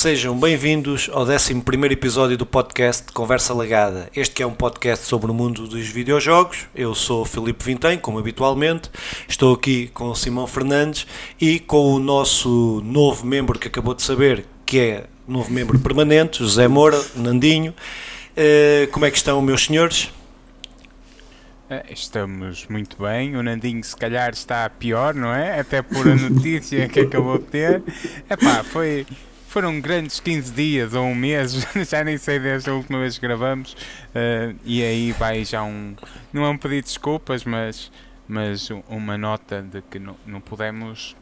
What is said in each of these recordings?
Sejam bem-vindos ao 11 episódio do podcast Conversa Legada. Este que é um podcast sobre o mundo dos videojogos. Eu sou Filipe Vintém, como habitualmente. Estou aqui com o Simão Fernandes e com o nosso novo membro que acabou de saber, que é novo membro permanente, José Moura, Nandinho. Uh, como é que estão, meus senhores? Eh, estamos muito bem. O Nandinho, se calhar, está pior, não é? Até por a notícia que acabou de ter. Epá, foi, foram grandes 15 dias ou um mês, já nem sei desde a última vez que gravamos, uh, e aí vai já um. Não é um pedido de desculpas, mas, mas uma nota de que não, não pudemos.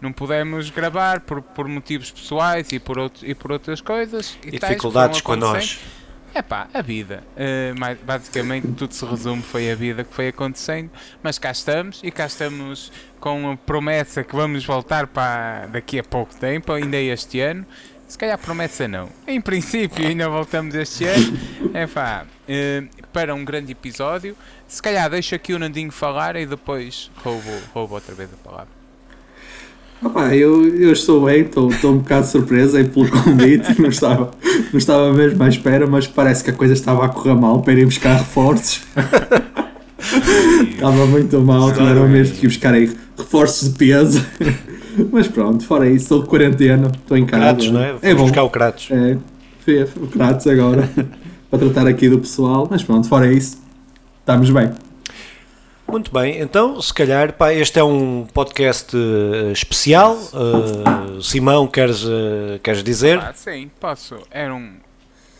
Não pudemos gravar por, por motivos pessoais e por, outro, e por outras coisas. E, e dificuldades com nós. É pá, a vida. Uh, basicamente tudo se resume foi a vida que foi acontecendo, mas cá estamos e cá estamos com a promessa que vamos voltar para daqui a pouco tempo, ainda este ano. Se calhar promessa não. Em princípio ainda voltamos este ano. É pá, uh, para um grande episódio. Se calhar deixo aqui o Nandinho falar e depois roubo, roubo outra vez a palavra. Opa, eu, eu estou bem, estou, estou um bocado surpreso aí pelo convite, não estava, não estava mesmo à espera, mas parece que a coisa estava a correr mal para ir buscar reforços. estava muito mal, tiveram mesmo que ir buscar aí reforços de peso. mas pronto, fora isso, estou de quarentena, estou em casa. Kratos, não é? é bom. buscar o Kratos. É, o Kratos agora, para tratar aqui do pessoal, mas pronto, fora isso, estamos bem. Muito bem, então se calhar pá, este é um podcast uh, especial. Uh, Simão, queres, uh, queres dizer? Ah, sim, posso. Era um.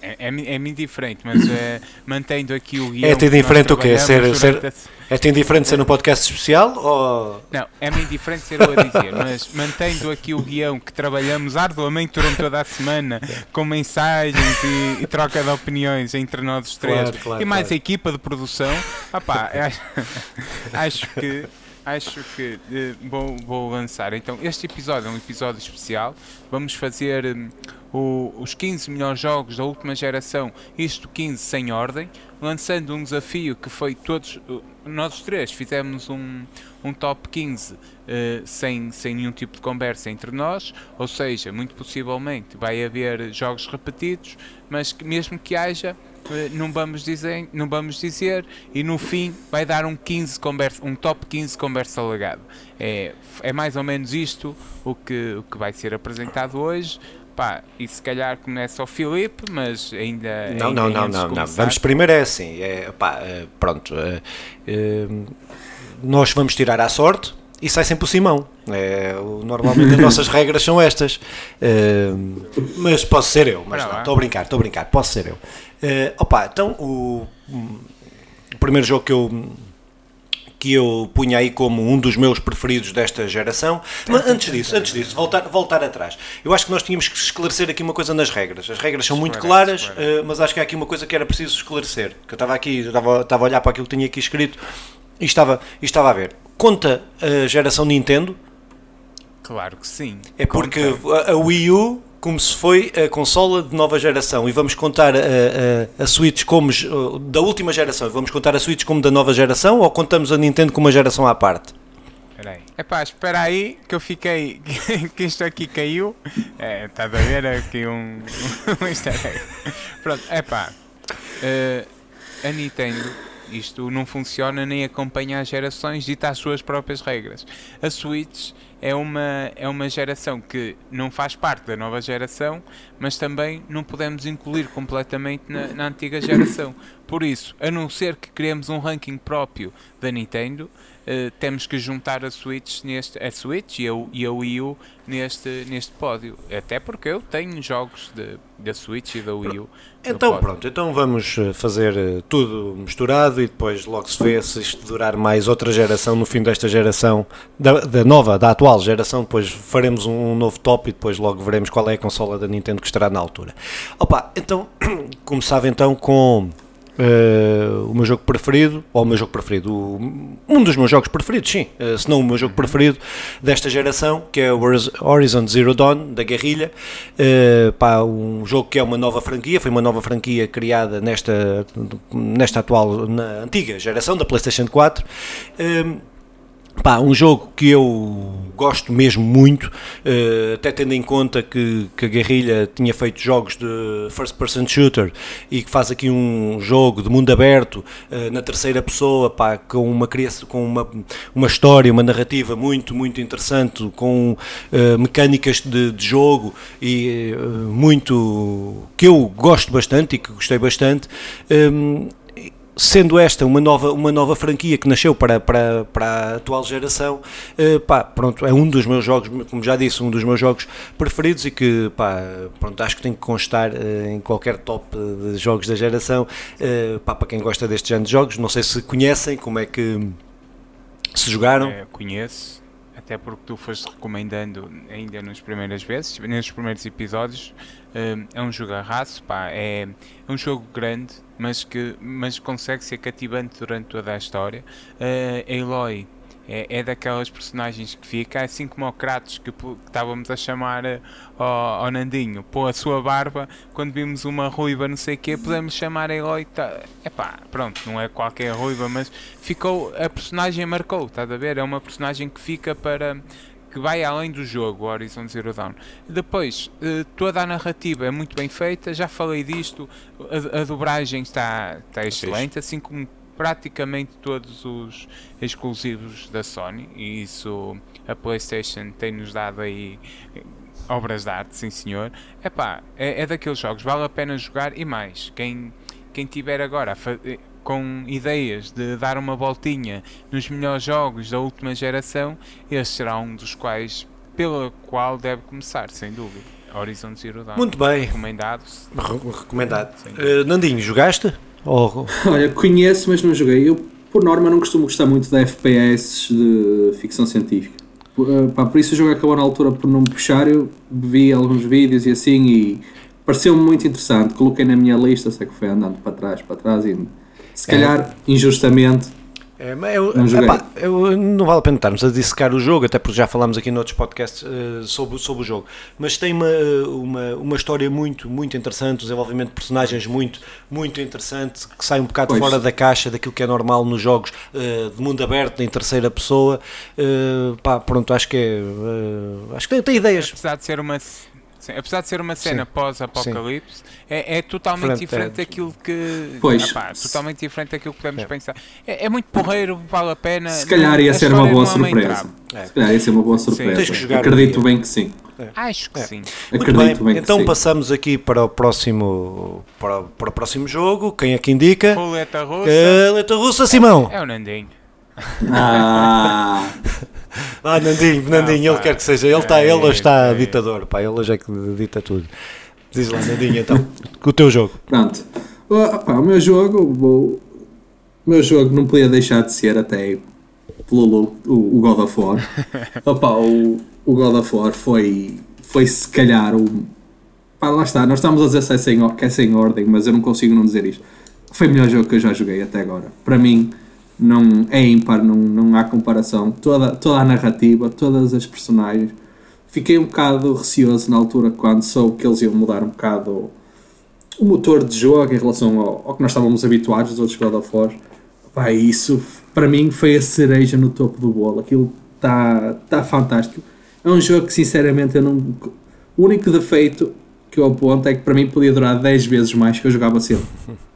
É, é, é diferente, mas é, mantendo aqui o guião. É-te diferente o quê? Ser, ser, é-te indiferente ser um podcast especial? Ou... Não, é-me indiferente ser eu a dizer, mas mantendo aqui o guião que trabalhamos arduamente durante toda a semana, com mensagens e, e troca de opiniões entre nós os três claro, claro, e mais claro. a equipa de produção, opá, acho, acho que acho que uh, vou, vou lançar. Então, este episódio é um episódio especial. Vamos fazer um, o, os 15 melhores jogos da última geração, isto 15 sem ordem, lançando um desafio que foi todos nós três fizemos um, um top 15 uh, eh, sem, sem nenhum tipo de conversa entre nós, ou seja, muito possivelmente vai haver jogos repetidos, mas que, mesmo que haja, uh, não, vamos dizer, não vamos dizer, e no fim vai dar um, 15 conversa, um top 15 conversa legado. É, é mais ou menos isto o que, o que vai ser apresentado hoje. Pá, e se calhar começa o Filipe, mas ainda. Não, ainda não, não, não, não. Vamos primeiro é assim. É, pá, é, pronto. É, é, nós vamos tirar à sorte e sai sempre o Simão. É, normalmente as nossas regras são estas. É, mas posso ser eu, mas estou a brincar, estou a brincar, posso ser eu. É, opa, então o, o primeiro jogo que eu que eu punha aí como um dos meus preferidos desta geração. Mas antes disso, antes disso, voltar, voltar atrás. Eu acho que nós tínhamos que esclarecer aqui uma coisa nas regras. As regras são muito claras, uh, mas acho que há aqui uma coisa que era preciso esclarecer. Que eu estava aqui, estava, estava a olhar para aquilo que tinha aqui escrito e estava, e estava a ver. Conta a geração Nintendo? Claro que sim. É porque a, a Wii U como se foi a consola de nova geração e vamos contar a, a, a Switch como da última geração, vamos contar a Switch como da nova geração ou contamos a Nintendo como uma geração à parte? Aí. Epá, espera aí que eu fiquei, que isto aqui caiu, é, está a ver aqui um, um. Pronto, epá, uh, a Nintendo isto não funciona nem acompanha as gerações está as suas próprias regras. A Switch é uma, é uma geração que não faz parte da nova geração, mas também não podemos incluir completamente na, na antiga geração. Por isso, a não ser que criemos um ranking próprio da Nintendo, uh, temos que juntar a Switch, neste, a Switch e a, e a Wii U neste, neste pódio. Até porque eu tenho jogos de, da Switch e da Wii U. Então pronto, então vamos eh, fazer eh, tudo misturado e depois logo se vê se isto durar mais outra geração no fim desta geração, da, da nova, da atual geração, depois faremos um, um novo top e depois logo veremos qual é a consola da Nintendo que estará na altura. Opa, então começava então com Uh, o meu jogo preferido, ou o meu jogo preferido, um dos meus jogos preferidos, sim, uh, se não o meu jogo preferido desta geração, que é o Horizon Zero Dawn, da Guerrilha. Uh, pá, um jogo que é uma nova franquia, foi uma nova franquia criada nesta, nesta atual, na antiga geração da PlayStation 4. Uh, Pá, um jogo que eu gosto mesmo muito, uh, até tendo em conta que, que a Guerrilha tinha feito jogos de first person shooter e que faz aqui um jogo de mundo aberto uh, na terceira pessoa, pá, com uma com uma, uma história, uma narrativa muito, muito interessante, com uh, mecânicas de, de, jogo e muito que eu gosto bastante e que gostei bastante. Sendo esta uma nova, uma nova franquia que nasceu para, para, para a atual geração, uh, pá, pronto, é um dos meus jogos, como já disse, um dos meus jogos preferidos e que, pá, pronto, acho que tem que constar uh, em qualquer top de jogos da geração, uh, pá, para quem gosta deste género de jogos, não sei se conhecem, como é que se jogaram. É, conheço, até porque tu foste recomendando ainda nas primeiras vezes, nos primeiros episódios, é um jogo arraso, pá, é, é um jogo grande, mas que mas consegue ser cativante durante toda a história. Uh, Aloy é, é daquelas personagens que fica, assim como o Kratos que, que estávamos a chamar uh, ao, ao, Nandinho, pô a sua barba, quando vimos uma ruiva não sei o quê, podemos chamar Aloy, tá, epá, pronto, não é qualquer ruiva, mas ficou, a personagem marcou, estás a ver? É uma personagem que fica para que vai além do jogo, Horizon Zero Dawn. Depois, eh, toda a narrativa é muito bem feita, já falei disto, a, a dobragem está, está excelente, assim como praticamente todos os exclusivos da Sony, e isso a PlayStation tem-nos dado aí eh, obras de arte, sim senhor. Epá, é, é daqueles jogos, vale a pena jogar e mais, quem, quem tiver agora eh, com ideias de dar uma voltinha nos melhores jogos da última geração, esse será um dos quais, pela qual deve começar, sem dúvida. Horizon Zero Dawn. Muito bem. Recomendado. Recomendado. Uh, Nandinho, jogaste? Oh. Olha, conheço, mas não joguei. Eu, por norma, não costumo gostar muito de FPS de ficção científica. Uh, pá, por isso o jogo acabou na altura por não me puxar. Eu vi alguns vídeos e assim e pareceu-me muito interessante. Coloquei na minha lista, sei que foi andando para trás, para trás e se calhar é. injustamente. É, eu, não, epá, eu, não vale a pena estarmos a dissecar o jogo, até porque já falámos aqui noutros podcasts uh, sobre, sobre o jogo. Mas tem uma, uma, uma história muito, muito interessante, um desenvolvimento de personagens muito, muito interessante, que sai um bocado pois. fora da caixa daquilo que é normal nos jogos uh, de mundo aberto, em terceira pessoa. Uh, pá, pronto, acho que é. acho que tem, tem ideias. Apesar de ser uma Sim, apesar de ser uma cena pós-apocalipse, é, é, totalmente Frente diferente é. daquilo que. Pois. Apá, totalmente diferente daquilo que podemos é. pensar. É, é, muito porreiro, vale a pena. Se calhar ia ser uma boa surpresa. Se calhar ia ser uma boa surpresa. Acredito bem que sim. Acho que sim. Acredito bem, bem então passamos aqui para o próximo para, para o próximo jogo. Quem é que indica? Roleta russa. Roleta russa, Simão. É o Nandinho. Ah. Ah, Nandinho, Nandinho, ele quer que seja. Ele, está, ele hoje está é, ditador, pá, ele hoje é que dita tudo. Diz lá, Nandinho, então, com o teu jogo. Pronto. Opa, o meu jogo, o, meu jogo não podia deixar de ser até pelo o, o God of War. Opa, o, o God of War foi, foi se calhar o. Pá, lá está, nós estamos a dizer é sem, que é sem ordem, mas eu não consigo não dizer isto. Foi o melhor jogo que eu já joguei até agora. Para mim, não é ímpar, não, não há comparação. Toda, toda a narrativa, todas as personagens. Fiquei um bocado receoso na altura quando soube que eles iam mudar um bocado o motor de jogo em relação ao, ao que nós estávamos habituados dos outros God of War. Pá, isso para mim foi a cereja no topo do bolo. Aquilo está tá fantástico. É um jogo que sinceramente eu não. O único defeito que eu aponto é que para mim podia durar 10 vezes mais que eu jogava sempre.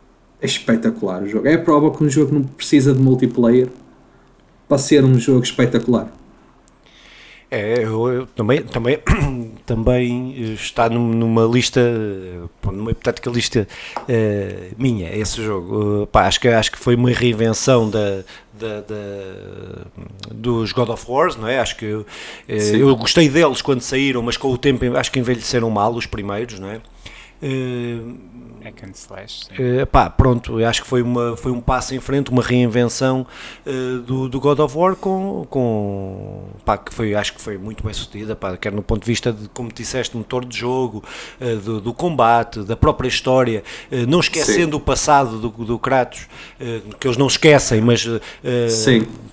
é espetacular o jogo. É a prova que um jogo não precisa de multiplayer para ser um jogo espetacular. É, eu, eu, também, também, também está numa lista, numa hipotética lista uh, minha, esse jogo. Uh, pá, acho, que, acho que foi uma reinvenção da, da, da, dos God of Wars, não é? Acho que uh, eu gostei deles quando saíram, mas com o tempo acho que envelheceram mal os primeiros, não é? Hack and slash. Uh, pá, pronto, eu acho que foi, uma, foi um passo em frente, uma reinvenção uh, do, do God of War com, com pá, que foi, acho que foi muito bem sucedida, pá, quer no ponto de vista de, como disseste, motor de jogo, uh, do, do, combate, da própria história, uh, não esquecendo Sim. o passado do, do Kratos, que eles não esquecem, mas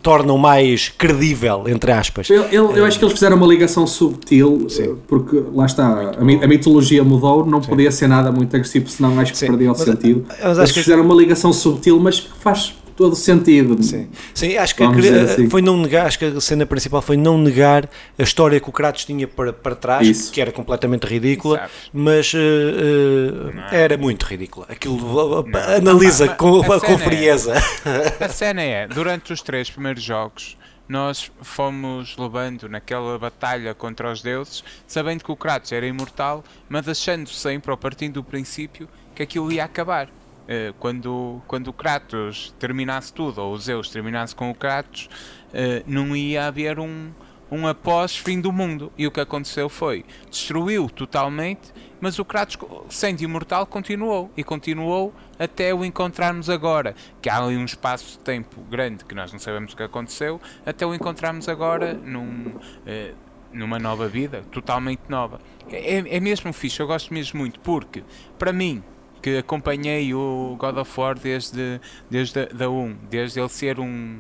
tornam mais credível, entre aspas. Eu, eu, eu acho que eles fizeram uma ligação subtil, Sim. porque lá está, a, mitologia mudou, não Sim. podia ser nada muito agressivo, senão acho que Sim, perdeu o sentido. Mas, Eles fizeram uma ligação subtil, mas que faz todo o sentido. Sim, Sim acho que assim. foi não negar, acho que a cena principal foi não negar a história que o Kratos tinha para, para trás, Isso. que era completamente ridícula, Exato. mas uh, uh, era muito ridícula. Aquilo não. analisa não, com, com é- frieza. É, a cena é, durante os três primeiros jogos, nós fomos levando naquela batalha contra os deuses, sabendo que o Kratos era imortal, mas achando sempre, ou partindo do princípio, que aquilo ia acabar. Eh, quando, quando o Kratos terminasse tudo, ou o Zeus terminasse com o Kratos, eh, não ia haver um, um após fim do mundo. E o que aconteceu foi, destruiu totalmente, mas o Kratos, sendo imortal, continuou. E continuou até o encontrarmos agora. Que há ali um espaço de tempo grande que nós não sabemos o que aconteceu, até o encontrarmos agora num, eh, numa nova vida, totalmente nova. É, é mesmo fixe, eu gosto mesmo muito, porque, para mim, que acompanhei o God of War desde, desde a 1, desde ele ser um.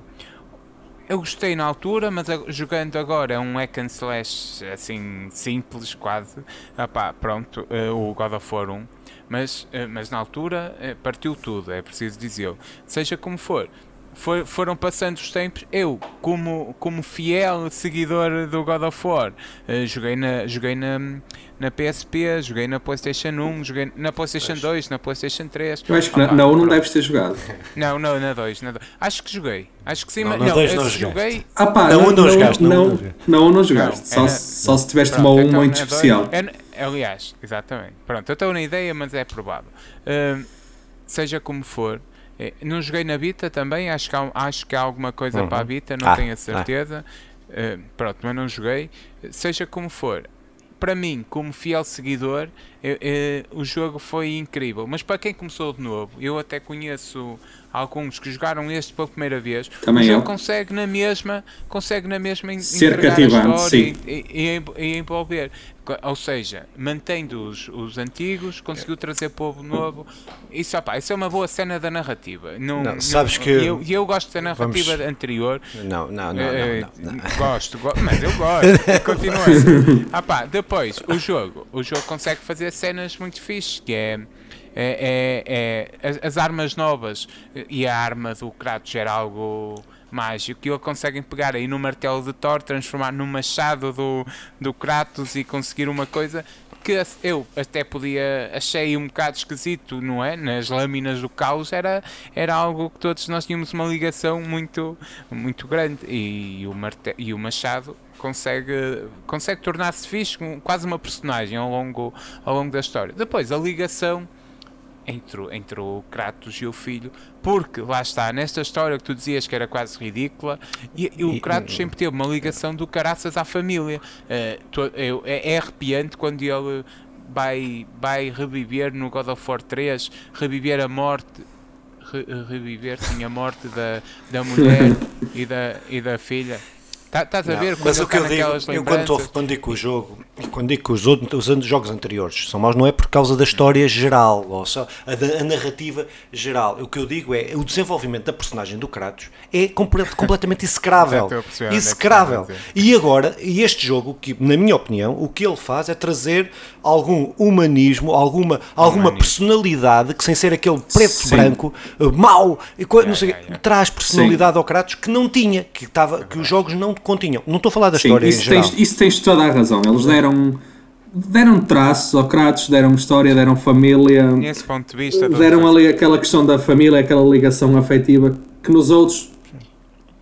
Eu gostei na altura, mas jogando agora é um hack and slash assim simples, quase. Ah pá, pronto, uh, o God of War 1. Mas, uh, mas na altura uh, partiu tudo, é preciso dizer. Seja como for, for, foram passando os tempos, eu, como, como fiel seguidor do God of War, uh, joguei, na, joguei na, na PSP, joguei na PlayStation 1, joguei na PlayStation 2, na PlayStation 3. Eu acho que Opa, na, 1 não deves ter jogado. Não, não, na 2, na 2. Acho que joguei. Acho que sim, mas não, não, não joguei. Ah pá, na 1 não, jogaste. Não, não, não jogaste. Só, só se tiveste pronto, uma 1 então, muito especial. é, aliás, exatamente. Pronto, eu estou na ideia, mas é provável. Uh, seja como for, é, não joguei na Vita também, acho que há, acho que há alguma coisa uhum. para a Vita, não ah, tenho a certeza. Ah. Uh, pronto, mas não joguei. Seja como for, para mim, como fiel seguidor, eu, eu, o jogo foi incrível. Mas para quem começou de novo, eu até conheço alguns que jogaram este pela primeira vez, Também o jogo consegue na mesma, consegue na mesma ser cativante, sim. E, e, e, envolver. Ou seja, mantendo os, os antigos, conseguiu trazer povo novo. Isso, opa, isso é uma boa cena da narrativa. Não, não, sabes não, que eu, eu gosto da narrativa Vamos... anterior. Não, não, não, é, não, não, Gosto, go... mas eu gosto. Continua. Ah, pá, depois, o jogo. O jogo consegue fazer cenas muito fixes, que é é, é, é, as armas novas e a arma do Kratos era algo mágico e eles conseguem pegar aí no martelo de Thor, transformar no machado do, do Kratos e conseguir uma coisa que eu até podia achei um bocado esquisito, não é? Nas lâminas do caos era, era algo que todos nós tínhamos uma ligação muito, muito grande e, o, marte, e o machado consegue, consegue tornar-se fixe, quase uma personagem ao longo, ao longo da história. Depois a ligação entre, entre o Kratos e o filho, porque lá está, nesta história que tu dizias que era quase ridícula, e, e o Kratos sempre teve uma ligação do caraças à família. Uh, tu, é, é arrepiante quando ele vai, vai reviver no God of War 3, reviver a morte. Re, reviver sim a morte da, da mulher e da, e da filha Estás tá a ver? Mas o que eu digo, eu quando, quando digo o jogo, quando digo que os, outros, os jogos anteriores são maus, não é por causa da história geral, ou só a, a, narrativa geral. O que eu digo é o desenvolvimento da personagem do Kratos é completamente execrável. Execrável. E agora, e este jogo, que na minha opinião, o que ele faz é trazer algum humanismo, alguma, alguma humanismo. personalidade que sem ser aquele preto-branco, eh, mau, não sei, traz personalidade Sim. ao Kratos que não tinha, que, estava, que os jogos não continham. Não estou a falar da Sim, história isso em geral. Tens, isso tens toda a razão. Eles deram deram traços ao Kratos, deram história, deram família. Nesse ponto de vista, deram ali aquela questão da família, aquela ligação afetiva que nos outros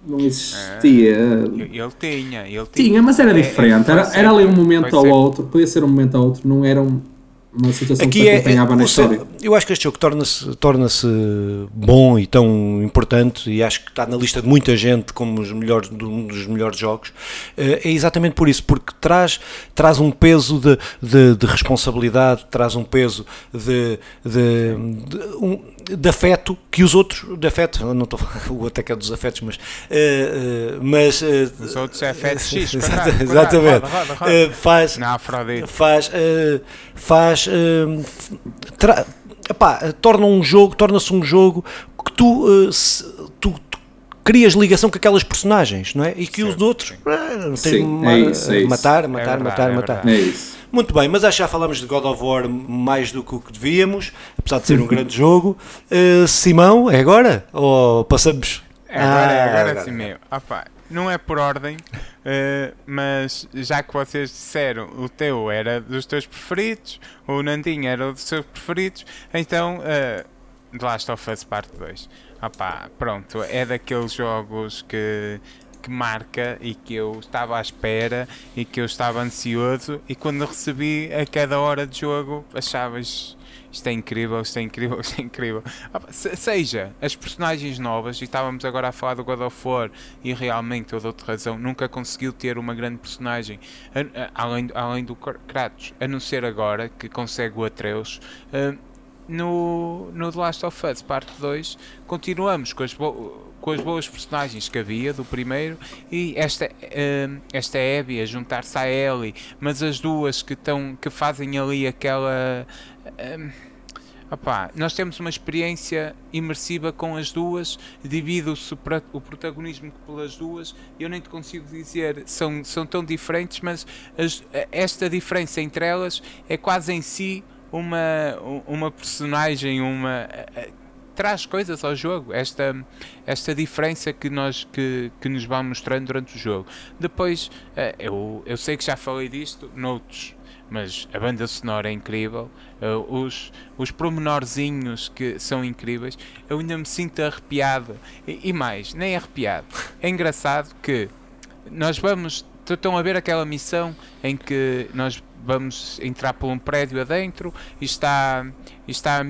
não existia. É, ele tinha, ele tinha. Tinha, mas era é, diferente. É, era, era ali um momento ao outro, podia ser um momento ao outro, não era um uma situação Aqui que acompanhava é, na história. Eu acho que este jogo torna-se torna bom e tão importante, e acho que está na lista de muita gente como os melhores, um dos melhores jogos, eh, é exatamente por isso, porque traz, traz um peso de, de, de responsabilidade, traz um peso de, de, de um, de afeto que os outros de afeto, não estou o outro é que é dos afetos, mas uh, mas uh, os outros é afetos X, exatamente, Uh, faz Não, tra, epá, torna um jogo, torna-se um jogo que tu, se, tu, tu crias ligação com aquelas personagens, não é? E que sim, os outros sim. Sim, é isso, é matar, matar, é verdade, matar, é matar. É isso. Muito bem, mas acho que já falamos de God of War mais do que o que devíamos, apesar de ser um grande jogo. Uh, Simão, é agora? Ou passamos? É agora, é ah, agora, agora sim mesmo. Opa, não é por ordem, uh, mas já que vocês disseram o teu era dos teus preferidos, o Nandinho era dos seus preferidos, então uh, The Last of Us Parte 2. Opa, pronto, é daqueles jogos que que marca e que eu estava à espera e que eu estava ansioso e quando recebi a cada hora de jogo achavas isto é incrível, isto é incrível, isto é incrível. Ah, seja as personagens novas, e estávamos agora a falar do God of War, e realmente eu dou-te razão, nunca conseguiu ter uma grande personagem além, além do Kratos, a não ser agora que consegue o Atreus. Ah, no, no The Last of Us Parte 2 continuamos com as com as boas personagens que havia do primeiro e esta, esta Abby a juntar-se à Ellie, mas as duas que, estão, que fazem ali aquela. Opá, nós temos uma experiência imersiva com as duas, divide-se o protagonismo pelas duas. Eu nem te consigo dizer, são, são tão diferentes, mas as, esta diferença entre elas é quase em si uma, uma personagem, uma traz coisas ao jogo, esta, esta diferença que, nós, que, que nos vão mostrando durante o jogo. Depois, eh, eu, eu sei que já falei disto noutros, mas a banda sonora é incrível, eh, os, os promenorzinhos que são incríveis, eu ainda me sinto arrepiado. E, e mais, nem arrepiado. É engraçado que nós vamos. Estão a ver aquela missão em que nós vamos entrar por um prédio adentro e está, e está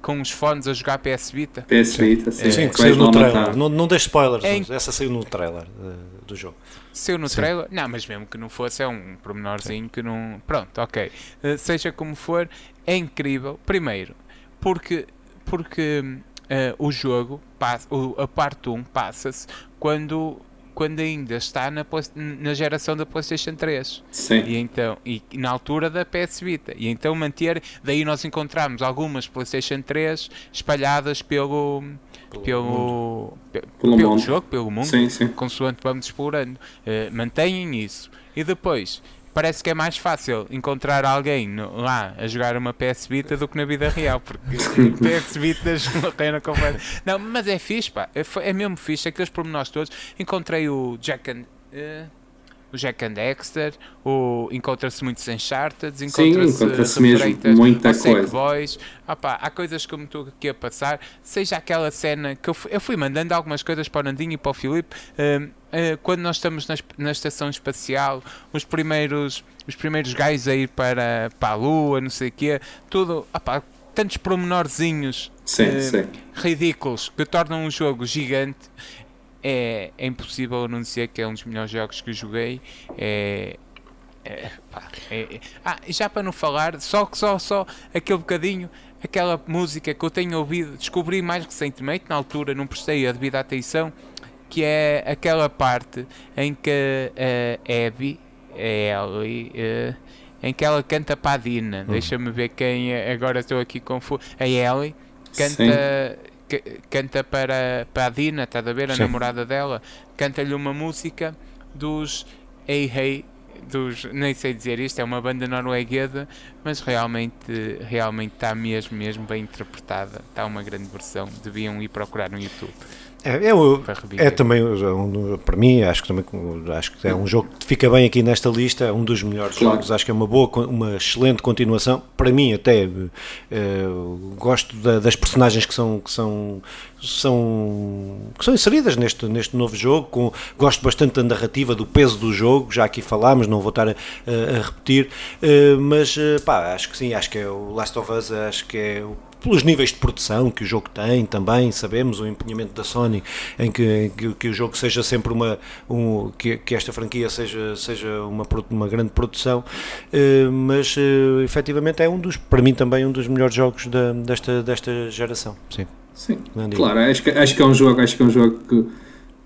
com os fones a jogar PS Vita. PS Vita, sim. sim que saiu no trailer. Não, não deixe spoilers, em... essa saiu no trailer uh, do jogo. Saiu no sim. trailer? Não, mas mesmo que não fosse, é um pormenorzinho sim. que não. Pronto, ok. Uh, seja como for, é incrível. Primeiro, porque, porque uh, o jogo, passa, o, a parte 1 passa-se quando quando ainda está na, na geração da PlayStation 3. Sim. E, então, e na altura da PS Vita. E então manter. Daí nós encontramos algumas PlayStation 3 espalhadas pelo. Pelo, pelo, pelo, pelo jogo, pelo mundo, sim, sim. consoante vamos explorando. Uh, mantenham isso. E depois, parece que é mais fácil encontrar alguém no, lá a jogar uma PS Vita do que na vida real, porque PS Vitas morreram completa. Não, mas é fixe, pá, é, é mesmo fixe, aqueles pormenores todos. Encontrei o Jack and. Uh, o Jack and Dexter, o encontra-se muitos Uncharted, encontra-se encontra mesmo muita coisa. Boys. Opa, há coisas que eu me estou aqui a passar, seja aquela cena que eu fui, eu fui mandando algumas coisas para o Nandinho e para o Filipe. Uh, quando nós estamos na, na estação espacial, os primeiros, os primeiros gajos a ir para, para a Lua, não sei o quê, tudo, opa, tantos promenorzinhos sim, uh, sim. ridículos que tornam um jogo gigante. É, é impossível não dizer que é um dos melhores jogos que joguei. É, é, pá, é, é, ah, já para não falar, só, só, só aquele bocadinho, aquela música que eu tenho ouvido, descobri mais recentemente, na altura não prestei a devida atenção, que é aquela parte em que a Abby, é Ellie, uh, em que ela canta para a Dina. Hum. Deixa-me ver quem é, agora estou aqui confuso. A Ellie canta, canta para, para a Dina, está a ver? A Sim. namorada dela, canta-lhe uma música dos Hey Hey dos, nem sei dizer isto, é uma banda norueguesa, mas realmente realmente está mesmo, mesmo bem interpretada. Está uma grande versão, deviam ir procurar no YouTube. É, é, é também, um, para mim, acho que, também, acho que é um jogo que fica bem aqui nesta lista, é um dos melhores claro. jogos, acho que é uma boa, uma excelente continuação. Para mim, até uh, gosto da, das personagens que são, que são, são, que são inseridas neste, neste novo jogo. Com, gosto bastante da narrativa, do peso do jogo, já aqui falámos, não vou estar a, a, a repetir, uh, mas uh, pá, acho que sim, acho que é o Last of Us, acho que é o pelos níveis de produção que o jogo tem também, sabemos o empenhamento da Sony em que, que, que o jogo seja sempre uma, um, que, que, esta franquia seja, seja uma, uma grande produção, uh, mas uh, efetivamente é um dos, para mim também um dos melhores jogos da, desta, desta geração, sim. Sim, claro, acho que, acho que é um jogo, acho que é um jogo que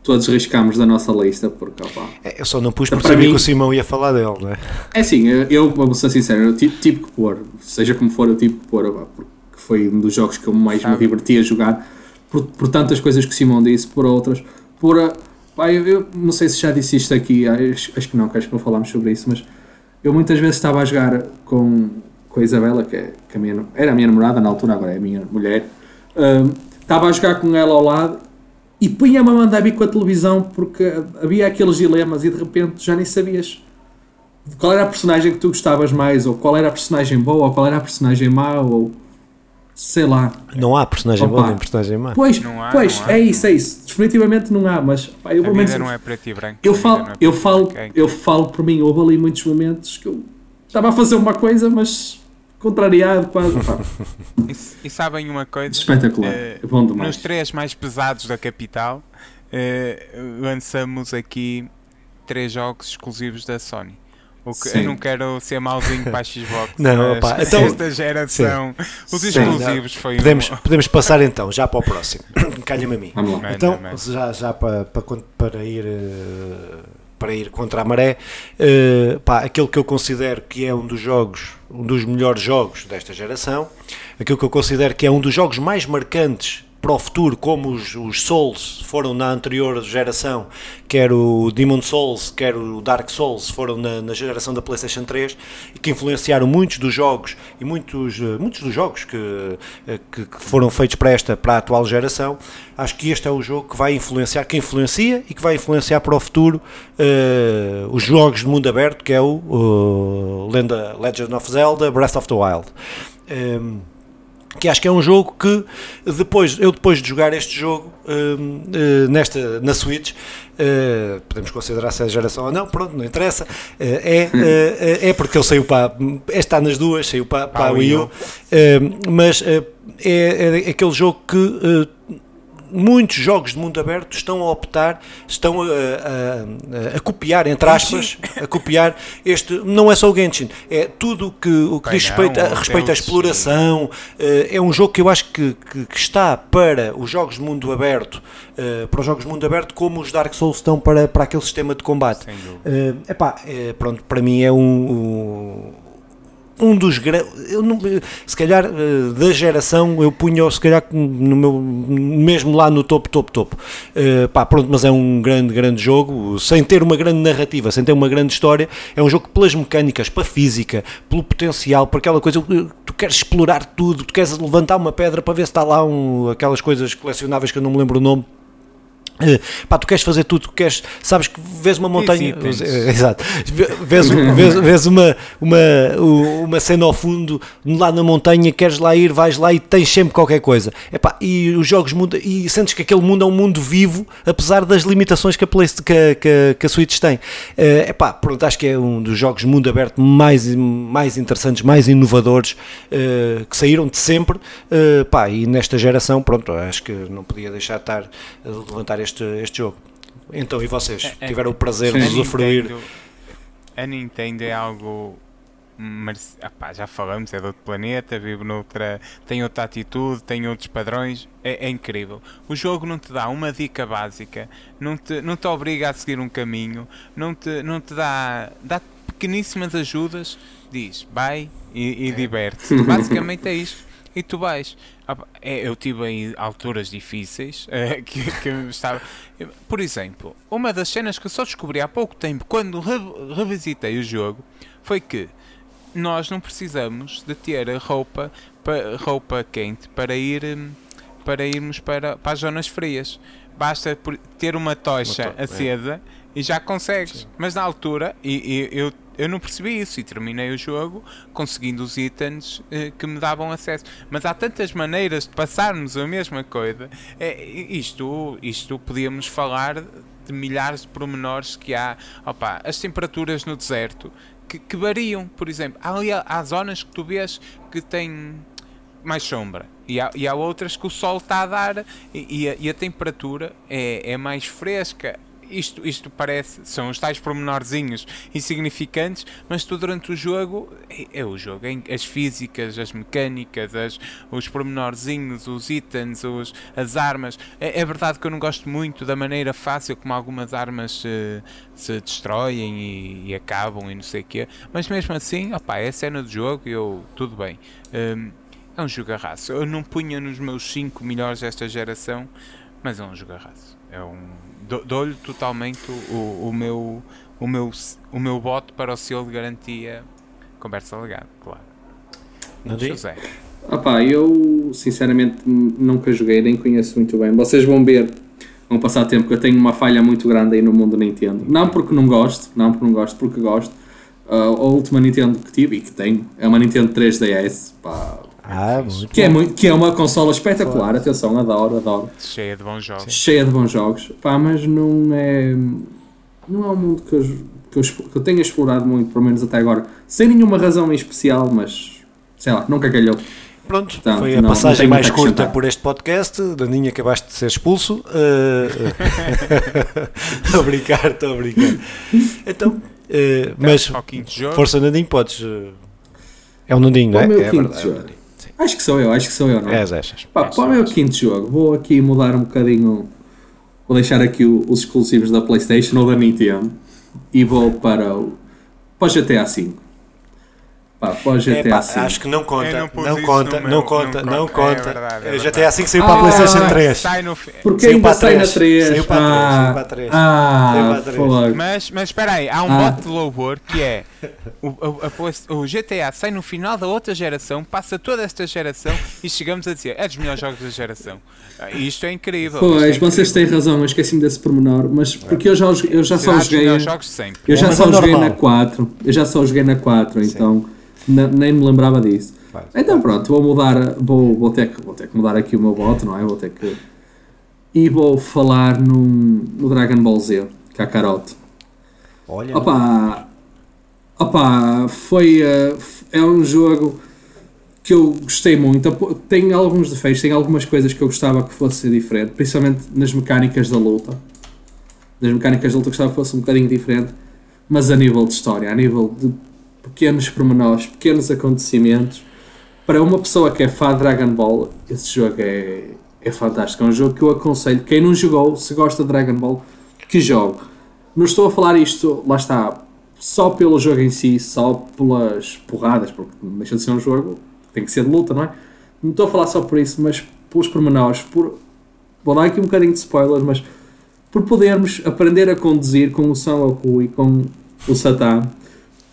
todos riscamos da nossa lista, porque opa, é, Eu só não pus por saber que o Simão ia falar dele, não é? É sim, eu, vou ser sincero, eu tive, tive que pôr, seja como for, eu tive que pôr, porque foi um dos jogos que eu mais me diverti a jogar, por, por tantas coisas que o Simão disse, por outras, por a, pá, eu, eu, não sei se já disse isto aqui, acho, acho que não, acho que não falámos sobre isso, mas eu muitas vezes estava a jogar com, com a Isabela, que, é, que a minha, era a minha namorada na altura, agora é a minha mulher. Um, estava a jogar com ela ao lado e punha-me a mandar bico a televisão porque havia aqueles dilemas e de repente já nem sabias qual era a personagem que tu gostavas mais, ou qual era a personagem boa, ou qual era a personagem má, ou sei lá. Não há personagem Opa. boa nem personagem má. Pois, há, pois é isso, é isso. Definitivamente não há, mas pá, eu, a vida não é preto e branco. Eu falo, é eu, falo, eu falo por mim, houve ali muitos momentos que eu estava a fazer uma coisa, mas contrariado quase. e, e, sabem uma coisa? Espetacular, uh, bom demais. Nos três mais pesados da capital, uh, lançamos aqui três jogos exclusivos da Sony. O que, eu não quero ser malzinho para a Xbox. não, opa, então, esta geração, sim, os exclusivos sim, foi podemos, um... podemos passar então, já para o próximo. Calha-me a mim. Lá. Então, já, já para, para, para ir. Uh, para ir contra a maré, uh, pá, aquele que eu considero que é um dos jogos, um dos melhores jogos desta geração, aquilo que eu considero que é um dos jogos mais marcantes para o futuro, como os, os, Souls foram na anterior geração, quer o Demon Souls, quer o Dark Souls, foram na, na geração da PlayStation 3, e que influenciaram muitos dos jogos e muitos, eh, muitos dos jogos que, eh, que, que, foram feitos para esta, para a atual geração. Acho que este é o jogo que vai influenciar, que influencia e que vai influenciar para o futuro uh, os jogos de mundo aberto, que é o uh, Legend of Zelda Breath of the Wild. Um, ehm, que acho que é um jogo que depois eu depois de jogar este jogo uh, uh, nesta na Switch uh, podemos considerar se é geração ou não pronto não interessa. É é porque ele saiu para está nas duas saiu para, para a Wii U. Mas é, é, aquele jogo que muitos jogos de mundo aberto estão a optar, estão a, a, a copiar, entre aspas, a copiar este. Não é só o Genshin, é tudo que, o que diz respeito, a, respeito à exploração. Eh, é um jogo que eu acho que, que, que está para os jogos de mundo aberto, eh, para os jogos de mundo aberto, como os Dark Souls estão para, para aquele sistema de combate. Uh, epá, é, pronto, para mim é um, um um dos grandes. Se calhar eh, da geração eu punho se calhar no meu, mesmo lá no topo, topo, topo. Uh, pá, pronto, mas é um grande, grande jogo, sem ter uma grande narrativa, sem ter uma grande história. É um jogo pelas mecânicas, pela física, pelo potencial, por aquela coisa. Tu queres explorar tudo, tu queres levantar uma pedra para ver se está lá um, aquelas coisas colecionáveis que eu não me lembro o nome Uh, pá, tu queres fazer tudo, tu queres, sabes que vês uma montanha, sim, exato, vês, vês, vês, uma, uma, uma cena ao fundo lá na montanha, queres lá ir, vais lá e tens sempre qualquer coisa. Epá, e os jogos mudam, e sentes que aquele mundo é um mundo vivo, apesar das limitações que a, Play, que, que, que a Switch tem. Uh, epá, pronto, acho que é um dos jogos mundo aberto mais, mais interessantes, mais inovadores uh, que saíram de sempre. Uh, pá, e nesta geração, pronto, acho que não podia deixar de estar a levantar este este, este jogo. Então, e vocês? É, é, tiveram o prazer de usufruir? Nintendo, a Nintendo é algo. Mas, apá, já falamos, é de outro planeta, vive noutra. tem outra atitude, tem outros padrões. É, é, incrível. O jogo não te dá uma dica básica, não te, não te obriga a seguir um caminho, não te, não te dá. dá pequeníssimas ajudas, diz, vai e, e é. diverte-se. Basicamente é isto. E tu vais. Ah, é, eu tive em alturas difíceis é, que, que estava. Por exemplo, uma das cenas que eu só descobri há pouco tempo, quando re, revisitei o jogo, foi que nós não precisamos de ter roupa, roupa quente para ir para irmos para, para as zonas frias. Basta ter uma tocha é. acesa é. e já consegues. Sim. Mas na altura, e, e eu eu não percebi isso e terminei o jogo conseguindo os itens eh, que me davam acesso. Mas há tantas maneiras de passarmos a mesma coisa. É, isto, isto podíamos falar de milhares de pormenores que há. Opa, as temperaturas no deserto que, que variam, por exemplo. Há, há zonas que tu vês que têm mais sombra. E há, e há outras que o sol está a dar e, e, a, e a temperatura é, é mais fresca isto, isto parece, são os tais pormenorzinhos insignificantes, mas tu durante o jogo, é, é o jogo, é, as físicas, as mecânicas, as, os pormenorzinhos, os itens, os, as armas. É, é, verdade que eu não gosto muito da maneira fácil como algumas armas se, se destroem e, e, acabam e não sei o quê, mas mesmo assim, opa, é a cena do jogo e eu, tudo bem. Um, é um jogarraço. Eu não punha nos meus 5 melhores desta geração, mas é um jogarraço. É um dou-lhe totalmente o, o, meu, o meu, o meu voto para o selo de garantia conversa legada, claro. Não José. Opá, eu sinceramente nunca joguei, nem conheço muito bem. Vocês vão ver, vão passar tempo que eu tenho uma falha muito grande aí no mundo Nintendo. Não porque não gosto, não porque não gosto, porque gosto. Uh, a última Nintendo que tive e que tenho é uma Nintendo 3DS. Pá, ah, que, é muito, que é uma consola espetacular, atenção, adoro, adoro. Cheia de bons jogos. Cheia de bons jogos. Pá, mas não é. Não é um mundo que eu, que eu, que eu tenha explorado muito, pelo menos até agora. Sem nenhuma razão em especial, mas sei lá, nunca calhou. Pronto, Portanto, foi a não, passagem não mais curta por este podcast. Daninho, acabaste de ser expulso. Estou uh... a brincar, estou a brincar. Então, uh, mas força Nandinho, podes. Uh... É o Nandinho, não é? Meu é quinto verdade, jogo. É acho que sou eu, acho que sou eu, não é? És, és. Pá, para o meu quinto jogo, vou aqui mudar um bocadinho. Vou deixar aqui os exclusivos da PlayStation ou da Nintendo e vou para o, para o GTA V. Pá, para o GTA é, pá, Acho que não conta, não, não conta, não, não conta, não conta. É verdade, é GTA V saiu ah, para a PlayStation 3. Sai no Porque saiu ainda sai na 3. Saiu para a 3. Ah, ah mas, mas espera aí, há um ah. bote de louvor que é o, o, o, GTA sai no final da outra geração, passa toda esta geração e chegamos a dizer é dos melhores jogos da geração. Ah, isto é incrível. Pois, é vocês têm razão, eu esqueci-me desse pormenor, mas porque eu já, eu já só joguei. Eu já só joguei na 4. Eu já só joguei na 4, então nem me lembrava disso. Faz. Então pronto, vou mudar, vou, vou, ter que, vou ter que mudar aqui o meu voto, não é? Vou ter que. E vou falar num, no Dragon Ball Z, Kakaroto. Olha. Opa! Opa! Foi. Uh, é um jogo que eu gostei muito. Tem alguns defeitos, tem algumas coisas que eu gostava que fosse diferente, principalmente nas mecânicas da luta. Nas mecânicas da luta gostava que fosse um bocadinho diferente, mas a nível de história, a nível de pequenos pormenores, pequenos acontecimentos. Para uma pessoa que é fã de Dragon Ball, esse jogo é, é fantástico. É um jogo que eu aconselho. Quem não jogou, se gosta de Dragon Ball, que jogue. Não estou a falar isto, lá está, só pelo jogo em si, só pelas porradas, porque deixa de ser um jogo, tem que ser de luta, não é? Não estou a falar só por isso, mas pelos pormenores, por. Vou dar aqui um bocadinho de spoilers, mas por podermos aprender a conduzir com o Son e com o Satan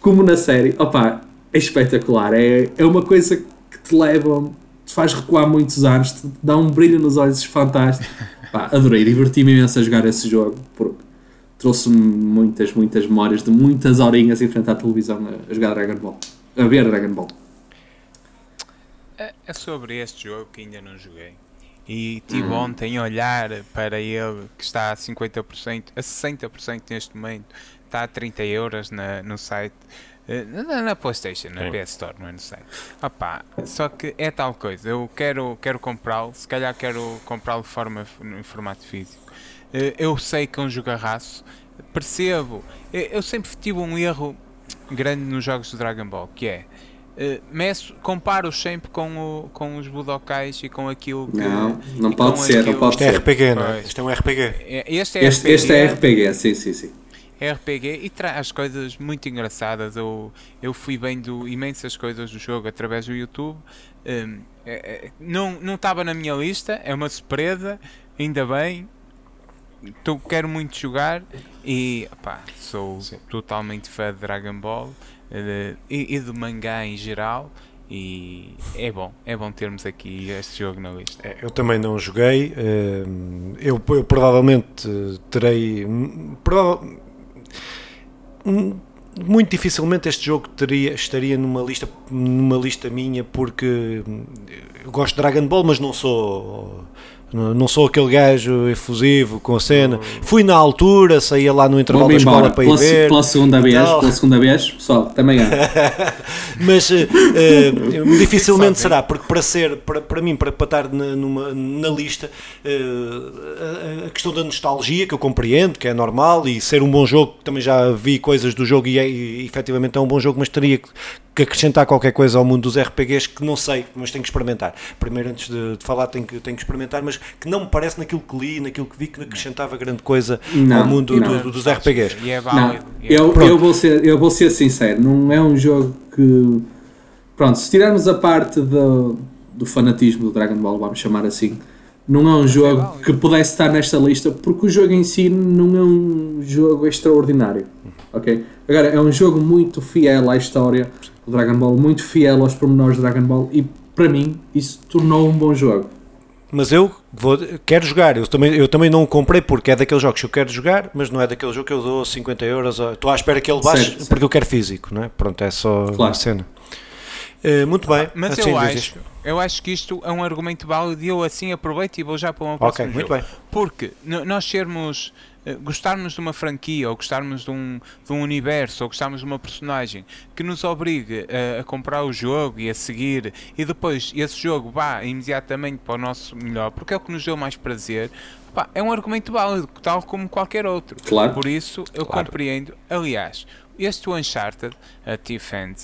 como na série, opá, é espetacular. É, é uma coisa que te leva, te faz recuar muitos anos, te dá um brilho nos olhos fantástico. Pá, adorei, diverti-me imenso a jogar esse jogo, porque trouxe-me muitas, muitas memórias de muitas horinhas em frente à televisão a, a jogar Dragon Ball, a ver Dragon Ball. É, é sobre este jogo que ainda não joguei. E tive hum. ontem a olhar para ele que está a 50%, a 60% neste momento, está a 30 euros na, no site. Eh, na, na Playstation, na PS Store, não é no site. Opa, só que é tal coisa, eu quero, quero comprá-lo, se calhar quero comprá-lo forma, em formato físico. Eh, eu sei que é um jogarraço, percebo, eh, eu sempre tive um erro grande nos jogos de Dragon Ball, que é Uh, meço, comparo sempre com, o, com os Budokais e com aquilo que. Não, não pode ser, aquilo... não pode Isto é RPG, não é? Isto é um RPG. Este é este, RPG. Este é RPG, sim, sim, sim. RPG e traz coisas muito engraçadas. Eu, eu fui vendo imensas coisas do jogo através do YouTube. Um, é, é, não estava na minha lista, é uma surpresa, ainda bem. Tô, quero muito jogar e opá, sou Sim. totalmente fã de Dragon Ball uh, e, e do mangá em geral. E é bom, é bom termos aqui este jogo na lista. É, eu também não joguei. Eu, eu provavelmente terei. Prova muito dificilmente este jogo teria, estaria numa lista, numa lista minha porque eu gosto de Dragon Ball, mas não sou não sou aquele gajo efusivo com a cena. Fui na altura, saía lá no intervalo da escola para ir pela, ver. Pela segunda vez, pela segunda vez, pessoal, também é. Mas uh, uh, dificilmente será, porque para ser, para, para mim, para, para estar na, numa, na lista, uh, a, a, questão da nostalgia, que eu compreendo, que é normal, e ser um bom jogo, também já vi coisas do jogo e, é, e efetivamente é um bom jogo, mas teria que que acrescentar qualquer coisa ao mundo dos RPGs que não sei, mas tenho que experimentar. Primeiro, antes de, de falar, tenho que, tenho que experimentar, mas que não me parece naquilo que li, naquilo que vi, que acrescentava grande coisa não, ao mundo do, do, dos RPGs. E é válido. É eu, eu, vou ser, eu vou ser sincero, não é um jogo que. Pronto, se tirarmos a parte do, do fanatismo do Dragon Ball, vamos chamar assim, não é um jogo que pudesse estar nesta lista, porque o jogo em si não é um jogo extraordinário. Ok? Agora, é um jogo muito fiel à história do Dragon Ball, muito fiel aos pormenores do Dragon Ball e para mim isso tornou um bom jogo. Mas eu vou, quero jogar, eu também, eu também não o comprei porque é daqueles jogos que eu quero jogar, mas não é daquele jogo que eu dou 50 euros. Estou à espera que ele baixe certo, porque certo. eu quero físico, não é? Pronto, é só claro. uma cena. Uh, muito bem. Mas assim, eu acho, eu acho que isto é um argumento válido e eu assim aproveito e vou já para uma próxima Ok, muito jogo. bem. Porque nós sermos gostarmos de uma franquia ou gostarmos de um, de um universo ou gostarmos de uma personagem que nos obrigue a, a, comprar o jogo e a seguir e depois esse jogo vá imediatamente para o nosso melhor porque é o que nos deu mais prazer pá, é um argumento válido tal como qualquer outro claro. por isso eu claro. compreendo aliás este Uncharted a Thief End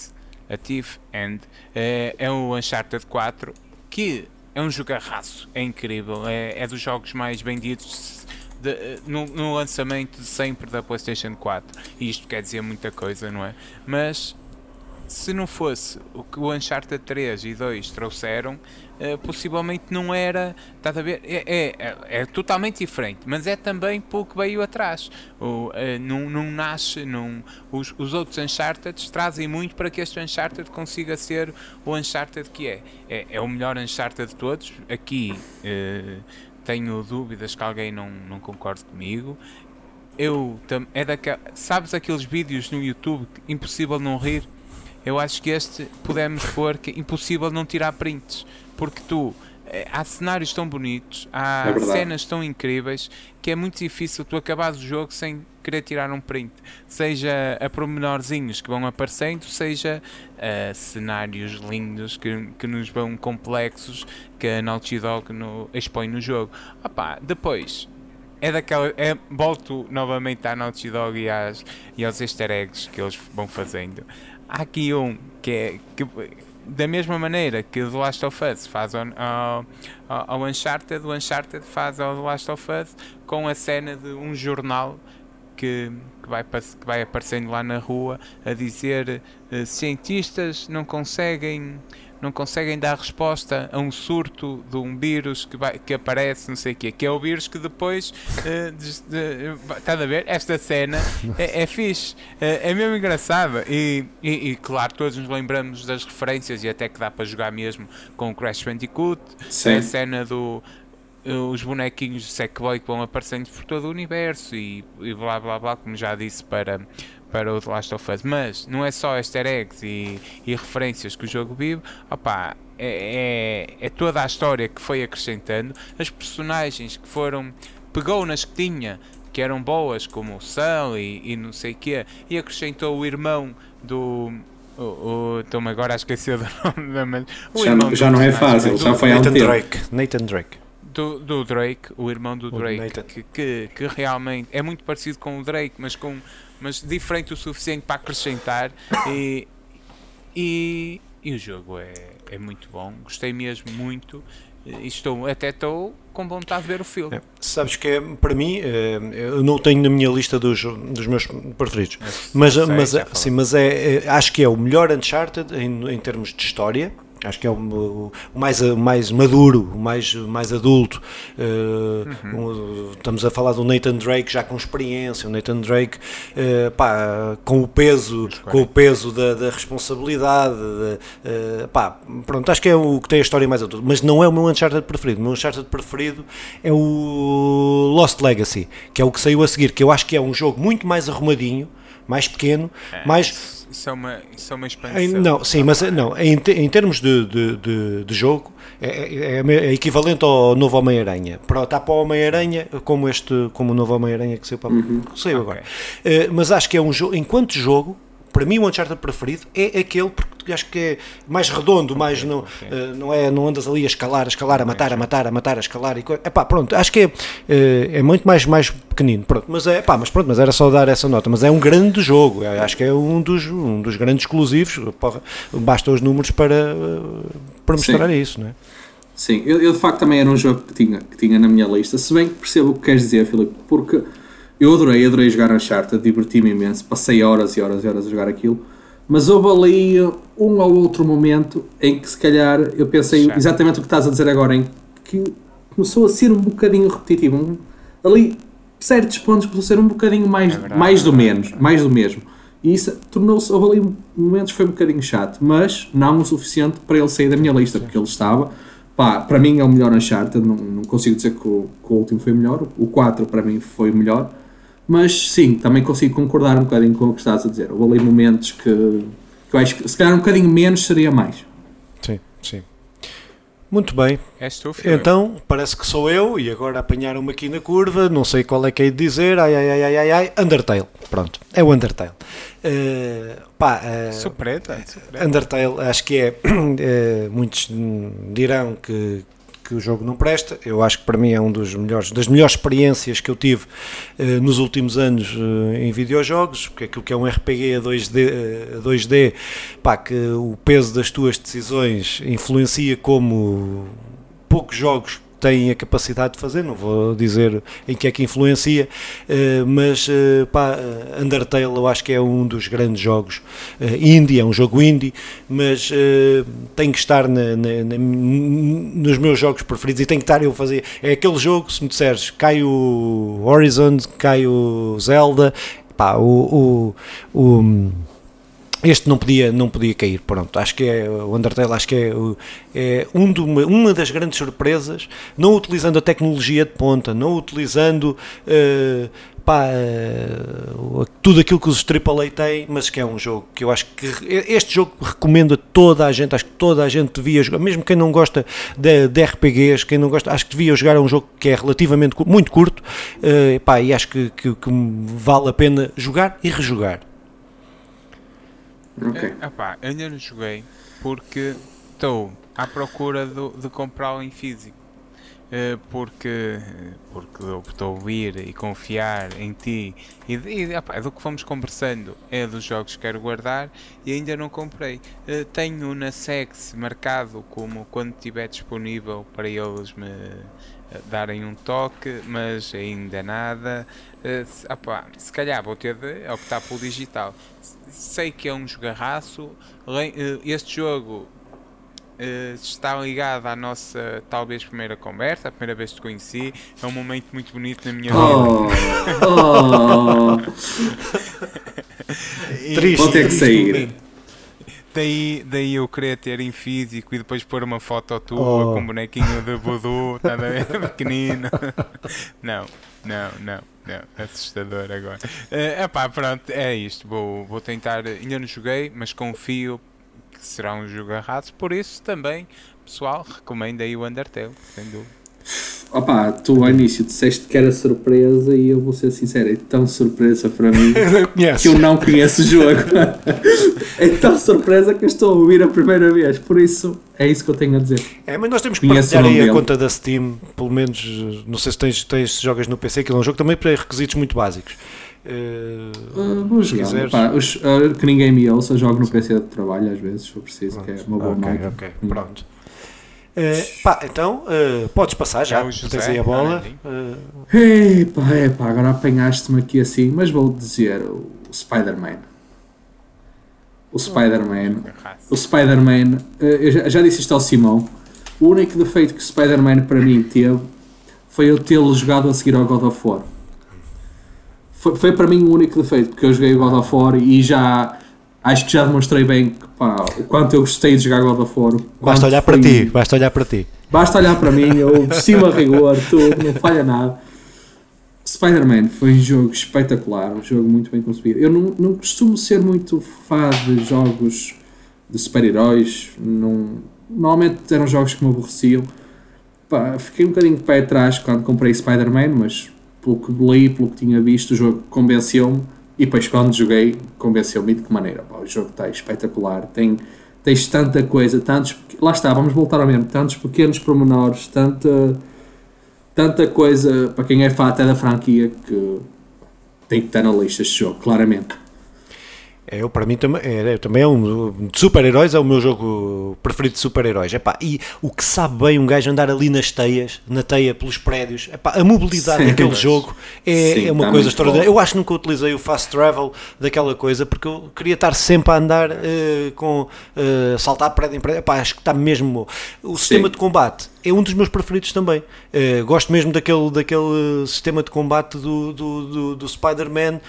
a Thief End é, é o Uncharted 4 que é um jogarraço, é incrível, é, é dos jogos mais vendidos de, no, no, lançamento sempre da PlayStation 4. E isto quer dizer muita coisa, não é? Mas se não fosse o que o Uncharted 3 e 2 trouxeram, uh, possivelmente não era. Estás a ver? É, é, é, é, totalmente diferente, mas é também pouco veio atrás. O, uh, não, não nasce. Não, os, os outros Uncharted trazem muito para que este Uncharted consiga ser o Uncharted que é. É, é o melhor Uncharted de todos. Aqui. Uh, tenho dúvidas que alguém não, não concorde comigo. Eu é daquela, sabes aqueles vídeos no YouTube impossível não rir? Eu acho que este podemos pôr que é impossível não tirar prints, porque tu eh, há cenários tão bonitos, há é cenas tão incríveis que é muito difícil tu acabares o jogo sem querer tirar um print. Seja a pormenorzinhos que vão aparecendo, seja a cenários lindos que, que nos vão complexos que a Naughty Dog no, expõe no jogo. Opa, depois, é daquela. É, volto novamente à Naughty Dog e, às, e aos easter eggs que eles vão fazendo. Há aqui um que é. Que, da mesma maneira que The Last of Us faz ao, ao, ao Uncharted, o Uncharted faz ao The Last of Us com a cena de um jornal que, que, vai, que vai aparecendo lá na rua a dizer uh, cientistas não conseguem não conseguem dar resposta a um surto de um vírus que, vai, que aparece, não sei o quê, que é o vírus que depois uh, de, de, está a ver? Esta cena é, é fixe, é, é mesmo engraçada e, e, e, claro, todos nos lembramos das referências e até que dá para jogar mesmo com o Crash Bandicoot, Sim. a cena do os bonequinhos de Sackboy que vão aparecendo por todo o universo e, e blá blá blá, como já disse para, para o The Last of Us. Mas não é só easter eggs e, e referências que o jogo vive, opá, é, é, é, toda a história que foi acrescentando, as personagens que foram, pegou nas que tinha, que eram boas, como o Sam e, e não sei o quê, e acrescentou o irmão do. Estou-me agora a esquecer do nome. já, não, já não é fácil, já foi há um Nathan Drake. Nathan Drake do, do Drake, o irmão do Drake, que, que, que, realmente é muito parecido com o Drake, mas, com, mas diferente o suficiente para acrescentar. E, e, e o jogo é, é muito bom, gostei mesmo muito. Estou, até estou com vontade de ver o filme. É, sabes que é, para mim, é, eu não tenho na minha lista dos, dos meus preferidos, mas, sei, mas, sim, mas é, é, acho que é o melhor Uncharted em, em termos de história Acho que é o, o, mais, mais maduro, o mais, mais adulto. Uh, uhum. um, estamos a falar do Nathan Drake já com experiência, o Nathan Drake uh, pá, com o peso, com o peso da, da responsabilidade. De, uh, pá, pronto, acho que é o que tem a história mais adulta. Mas não é o meu Uncharted preferido. O meu Uncharted preferido é o Lost Legacy, que é o que saiu a seguir, que eu acho que é um jogo muito mais arrumadinho, mais pequeno, é. mais isso é uma, isso é uma expansão. Não, sim, mas não, em, em termos de, de, de, de jogo, é, é, é, é, equivalente ao novo Homem-Aranha. Está para o Homem-Aranha como, este, como o novo Homem-Aranha que saiu, para, uhum. que saiu okay. agora. Uh, mas acho que é um jogo, enquanto jogo, para mim o Uncharted preferido é aquele porque acho que é mais redondo, mais okay, não, okay. Uh, não é não andas ali a escalar, a escalar, a matar, a matar, a matar, a escalar e epá, pronto, acho que é, uh, é muito mais mais pequenino, pronto, mas é, pá, mas pronto, mas era só dar essa nota, mas é um grande jogo, é, acho que é um dos um dos grandes exclusivos, porra, basta os números para uh, para mostrar Sim. isso, não é? Sim, eu, eu, de facto também era um jogo que tinha, que tinha na minha lista, se bem que percebo o que queres dizer, Filipe, porque eu adorei, adorei jogar Uncharted, diverti-me imenso, passei horas e horas e horas a jogar aquilo, mas houve ali um ou outro momento em que se calhar eu pensei exatamente o que estás a dizer agora, em que começou a ser um bocadinho repetitivo. Ali certos pontos por ser um bocadinho mais, é mais do menos, mais do mesmo. E isso tornou-se, houve ali momentos foi um bocadinho chato, mas não o suficiente para ele sair da minha lista, porque ele estava. Pá, para mim é o melhor Uncharted, não, não consigo dizer que o, que o último foi melhor, o 4 para mim foi o melhor, mas sim, também consigo concordar um bocadinho com o que estás a dizer. Houve ali momentos que, que eu acho que se calhar um bocadinho menos seria mais. Sim, sim. Muito bem. És tu, filho. Então, parece que sou eu e agora apanharam-me aqui na curva, não sei qual é que é de dizer, ai ai ai ai ai, Undertale. Pronto, é o Undertale. Uh, pá, uh, surpresa, Undertale, acho que é, uh, muitos dirão que, que o jogo não presta. Eu acho que para mim é um dos melhores, das melhores experiências que eu tive uh, nos últimos anos uh, em videojogos, porque aquilo que é um RPG a 2D, uh, 2D pá, que o peso das tuas decisões influencia como poucos jogos têm a capacidade de fazer, não vou dizer em que é que influencia, uh, mas uh, pá, eh, Undertale eu acho que é um dos grandes jogos uh, indie, é um jogo indie, mas tem que estar na, na, na, nos meus jogos preferidos e tem que estar eu a fazer. É aquele jogo, se me disseres, cai o Horizon, cai o Zelda, pá, o, o, o este não podia, não podia cair, pronto, acho que é, o Undertale acho que é, é um uma, das grandes surpresas, não utilizando a tecnologia de ponta, não utilizando uh, pá, uh, tudo aquilo que os AAA têm, mas que é um jogo que eu acho que, este jogo recomendo a toda a gente, acho que toda a gente devia jogar, mesmo quem não gosta de, de RPGs, quem não gosta, acho que devia jogar um jogo que é relativamente muito curto, uh, pá, e acho que, que, que vale a pena jogar e rejogar. Ok. É, ainda não joguei porque estou à procura do, de comprá-lo em físico. Uh, porque, porque estou a ouvir e confiar em ti e, e epá, do que fomos conversando é dos jogos que quero guardar e ainda não comprei. Uh, tenho na Sex marcado como quando estiver disponível para eles me uh, darem um toque, mas ainda nada. Epá, se calhar vou ter de optar pelo digital sei que é um jogarraço. Eh, este jogo uh, está ligado à nossa, talvez, primeira conversa, a primeira vez que te conheci. É um momento muito bonito na minha oh, vida. Oh. Triste. Vou ter que sair. Daí, daí eu querer ter em físico e depois pôr uma foto tua oh. com um bonequinho de voodoo, tá pequenino. Não, não, não. Não, assustador agora. É uh, pá, pronto, é isto. Vou, vou tentar. Ainda não joguei, mas confio que será um jogo errado. Por isso também, pessoal, recomendo aí o Undertale, sem dúvida. Opa, tu ao início disseste que era surpresa e eu vou ser sincero, é tão surpresa para mim que eu não conheço o jogo. é tão surpresa que eu estou a ouvir a primeira vez, por isso é isso que eu tenho a dizer. É, mas nós temos que conheço partilhar aí a dele. conta da Steam, pelo menos, não sei se tens, tens jogas no PC, que é um jogo também para requisitos muito básicos. Uh, uh, vou jogar, pá, os, uh, que ninguém me ouça, jogo no PC de trabalho às vezes, se for preciso, Pronto. que é uma boa okay, máquina. Ok, pronto. Uh, pá, então uh, podes passar já, é tens aí a bola. Uh... Epá, epá, agora apanhaste-me aqui assim, mas vou dizer o Spider-Man. O Spider-Man. O Spider-Man, eu já, já, disse isto ao Simão. O único defeito que o Spider-Man para mim teve foi eu tê-lo jogado a seguir ao God of War. Foi, foi para mim o único defeito, porque eu joguei o God of War e já acho que já demonstrei bem que, pá, o quanto eu gostei de jogar God of War. Basta olhar para ti, basta olhar para ti. Basta olhar para mim, eu de cima a rigor, tudo, não falha nada. Spider-Man foi um jogo espetacular, um jogo muito bem concebido. Eu não, não costumo ser muito fã de jogos de super-heróis, normalmente eram jogos que me aborreciam. Pá, fiquei um bocadinho de pé atrás quando comprei Spider-Man, mas pelo que li, pelo que tinha visto, o jogo convenceu-me e depois quando joguei, convenceu-me de que maneira. Pá, o jogo está espetacular, tem, tens tanta coisa, tantos. Lá está, vamos voltar ao mesmo, tantos pequenos pormenores, tanta, tanta coisa para quem é fã até da franquia que tem que estar na lista este jogo, claramente. É, eu, para mim também é, também é um de super-heróis, é o meu jogo preferido de super-heróis. E o que sabe bem um gajo andar ali nas teias, na teia pelos prédios, epá, a mobilidade Sim, daquele jogo é, Sim, é uma coisa extraordinária. Eu acho que nunca utilizei o fast travel daquela coisa porque eu queria estar sempre a andar uh, com uh, saltar prédio em prédio. Epá, acho que está mesmo. O sistema Sim. de combate é um dos meus preferidos também. Uh, gosto mesmo daquele, daquele sistema de combate do, do, do, do Spider-Man.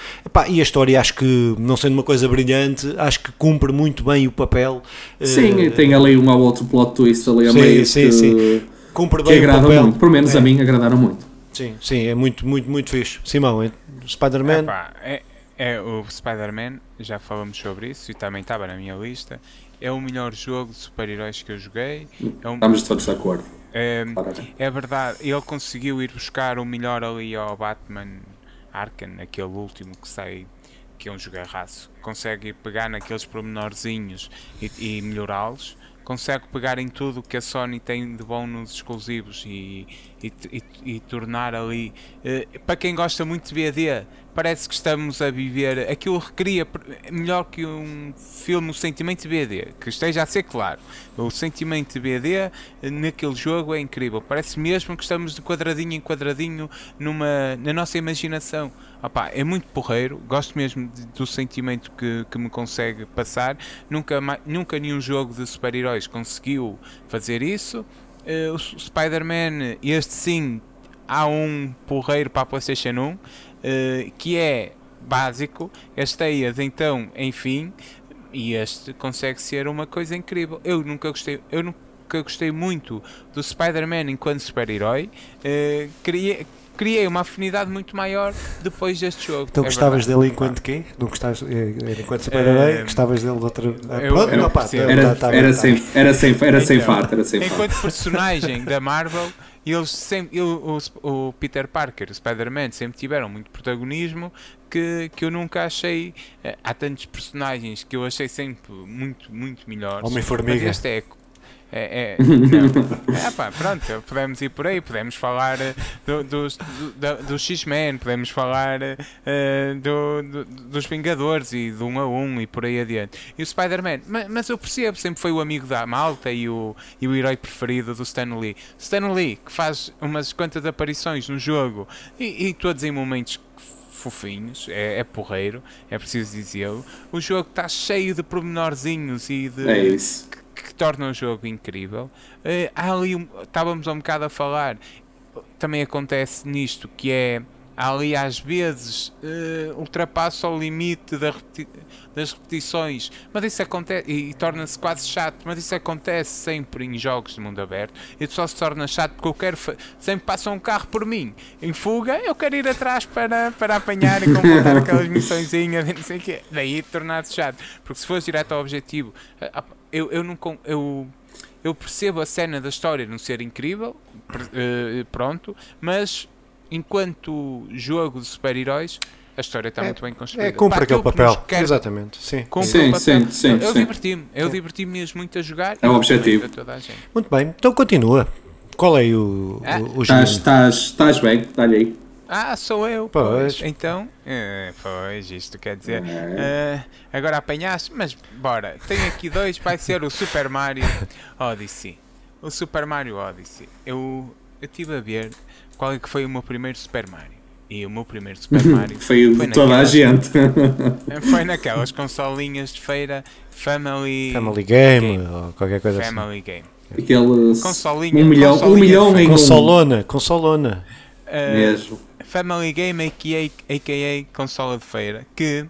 E a história, acho que, não sendo uma coisa brilhante, acho que cumpre muito bem o papel. Sim, uh, tem ali um ou outro plot twist ali a sim, meio sim, que, sim. Cumpre bem que agrada muito. Pelo menos é. a mim agradaram muito. Sim, sim, é muito, muito, muito fixe. Simão, é, Spider-Man. É, é, o Spider-Man, já falamos sobre isso e também estava na minha lista. É o melhor jogo de super-heróis que eu joguei. É um... Estamos todos de acordo. É, é, verdade, ele conseguiu ir buscar o melhor ali ao Batman Arkham, aquele último que sai, que é um jogarraço. Consegue pegar naqueles pormenorzinhos e, e melhorá-los consegue pegar em tudo que a Sony tem de bom nos exclusivos e, e, e, tornar ali. Uh, para quem gosta muito de BD, parece que estamos a viver. Aquilo recria melhor que um filme, o sentimento BD, que esteja a ser claro. O sentimento BD eh, naquele jogo é incrível. Parece mesmo que estamos de quadradinho em quadradinho numa, na nossa imaginação. Opa, é muito porreiro, gosto mesmo de, do sentimento que, que me consegue passar. Nunca, nunca nenhum jogo de super-heróis conseguiu fazer isso. Uh, o Spider-Man, este sim, há um porreiro para a PlayStation 1 uh, eh, que é básico. As teias, então, enfim, e este consegue ser uma coisa incrível. Eu nunca gostei, eu nunca gostei muito do Spider-Man enquanto super-herói. Uh, queria criei uma afinidade muito maior depois deste jogo. Então é gostavas verdade. dele enquanto quê? Não gostavas eh, enquanto super-herói? gostavas dele de outro. Ah, pronto, era, pá, era, tá, era, sem, era sem, era sem então, farto, era sem Enquanto personagem da Marvel, eles sempre, o, o, Peter Parker, o Spider-Man, sempre tiveram muito protagonismo que, que eu nunca achei. Eh, há tantos personagens que eu achei sempre muito, muito melhores. Homem-Formiga. Este é é, é, é pá, pronto, podemos ir por aí, podemos falar eh, do, do, do, do X-Men, podemos falar uh, do, do, dos Vingadores e do 1 a 1 e por aí adiante. E o Spider-Man, mas, mas, eu percebo, sempre foi o amigo da malta e o, e o herói preferido do Stan Lee. Stan Lee, que faz umas quantas aparições no jogo e, e todos em momentos fofinhos, é, é porreiro, é preciso dizê-lo. O jogo está cheio de pormenorzinhos e de. É isso que torna o jogo incrível. Uh, há ali, um, estávamos um bocado a falar, também acontece nisto, que é ali às vezes uh, ultrapassa o limite da repeti das repetições, mas isso acontece e, e torna-se quase chato, mas isso acontece sempre em jogos de mundo aberto. E só se torna chato porque eu quero sempre passa um carro por mim em fuga, eu quero ir atrás para, para apanhar e completar aquelas missõezinhas, não sei o quê. Daí tornar-se chato, porque se fosse direto ao objetivo, uh, eu, eu não. Eu, eu percebo a cena da história não ser incrível, uh, pronto, mas enquanto jogo de super-heróis, a história está é, muito bem construída. É, cumpre aquele papel. Quer, Exatamente, sim. Sim, sim, sim, Eu, eu diverti-me, eu diverti-me mesmo muito a jogar. É o objetivo. Muito bem, então continua. Qual é o, ah, o, o Estás bem, dá-lhe aí. Ah, sou eu. Pois. pois. Então, uh, pois, isto quer dizer. Uh, agora apanhaste, mas bora. Tenho aqui dois, vai ser o Super Mario Odyssey. O Super Mario Odyssey. Eu estive a ver qual é que foi o meu primeiro Super Mario. E o meu primeiro Super Mario foi, foi toda a gente. foi naquelas consolinhas de feira Family, Family Game, Game. ou qualquer coisa Family assim. Game. Aqueles consolinha, um milhão, um milhão em consolona, consolona. Uh, Mesmo. Family Game, a.k.a. AKA consola de feira, que,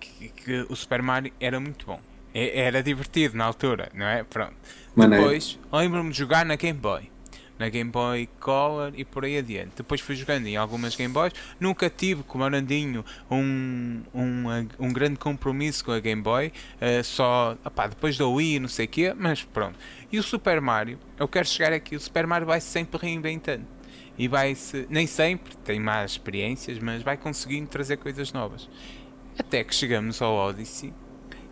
que, que, o Super Mario era muito bom. Era divertido na altura, não é? Pronto. Maneiro. Depois, lembro-me de jogar na Game Boy. Na Game Boy Color e por aí adiante. Depois fui jogando em algumas Game Boys. Nunca tive, como Arandinho, um, um, um grande compromisso com a Game Boy. Uh, só, opá, depois da Wii, não sei o quê, mas pronto. E o Super Mario, eu quero chegar aqui, o Super Mario vai sempre reinventando e vai-se, nem sempre tem más experiências, mas vai conseguindo trazer coisas novas. Até que chegamos ao Odyssey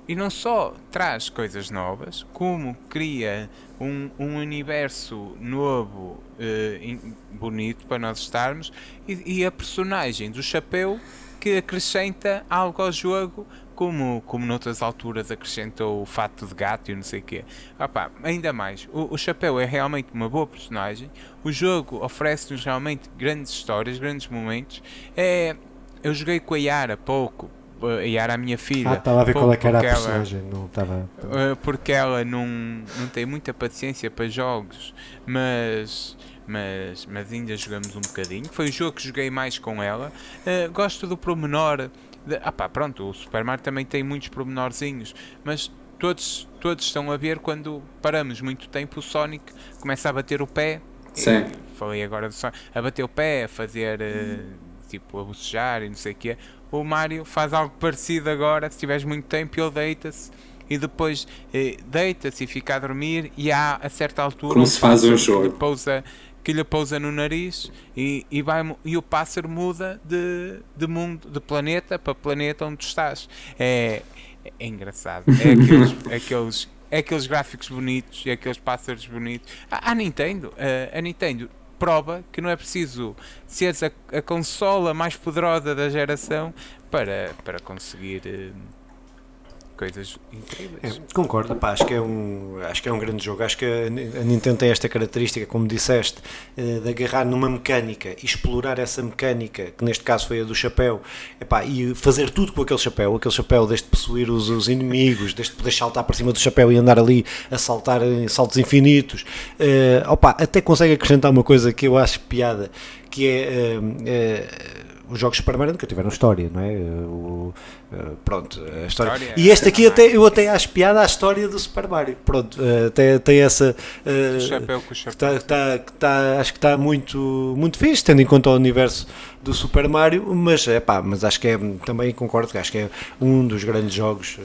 e não só traz coisas novas, como cria um, um universo novo, uh, bonito para nós estarmos, e, e a personagem do chapéu que acrescenta algo ao jogo como, como noutras alturas acrescentou o fato de gato e não sei o quê. Opa, ainda mais, o, o Chapéu é realmente uma boa personagem, o jogo oferece-nos realmente grandes histórias, grandes momentos. É, eu joguei com a Yara pouco, e era a minha filha. Ah, estava a ver qual é que era a personagem, ela, não estava. Porque ela não, não tem muita paciência para jogos, mas mas, mas ainda jogamos um bocadinho. Foi o jogo que joguei mais com ela. Uh, gosto do promenor. Ah pá, pronto, o Super Mario também tem muitos promenorzinhos, mas todos, todos estão a ver quando paramos muito tempo o Sonic começa a bater o pé. Sim. Falei agora do Sonic. A bater o pé, a fazer uh, tipo a bocejar e não sei o que O Mario faz algo parecido agora, se tiveres muito tempo ele deita-se e depois eh, deita-se e fica a dormir e há a certa altura como se faz um jogo pousa que lhe pousa no nariz e, e, vai, e o pássaro muda de, de mundo, de planeta para planeta onde estás. É, é engraçado. É aqueles, aqueles, é aqueles gráficos bonitos e aqueles pássaros bonitos. A, a Nintendo, a, a Nintendo prova que não é preciso seres a, a consola mais poderosa da geração para, para conseguir eh, coisas incríveis. É, concordo, pá, acho, que é um, acho que é um grande jogo. Acho que a, Nintendo tem esta característica, como disseste, eh, de agarrar numa mecânica e explorar essa mecânica, que neste caso foi a do chapéu, epá, e fazer tudo com aquele chapéu. Aquele chapéu, desde possuir os, os inimigos, desde poder saltar para cima do chapéu e andar ali a saltar em saltos infinitos. Uh, opa, até consegue acrescentar uma coisa que eu acho piada, que é. Uh, uh, os jogos Super Mario nunca tiveram história, não é? O, uh, pronto, a história. história. E este aqui até, eu até acho piada à história do Super Mario. Pronto, uh, tem, tem essa. Uh, chapéu com o chapéu. Tá, tá, tá, acho que está muito, muito fixe, tendo em conta o universo do Super Mario, mas, é pá, mas acho que é, também concordo que acho que é um dos grandes jogos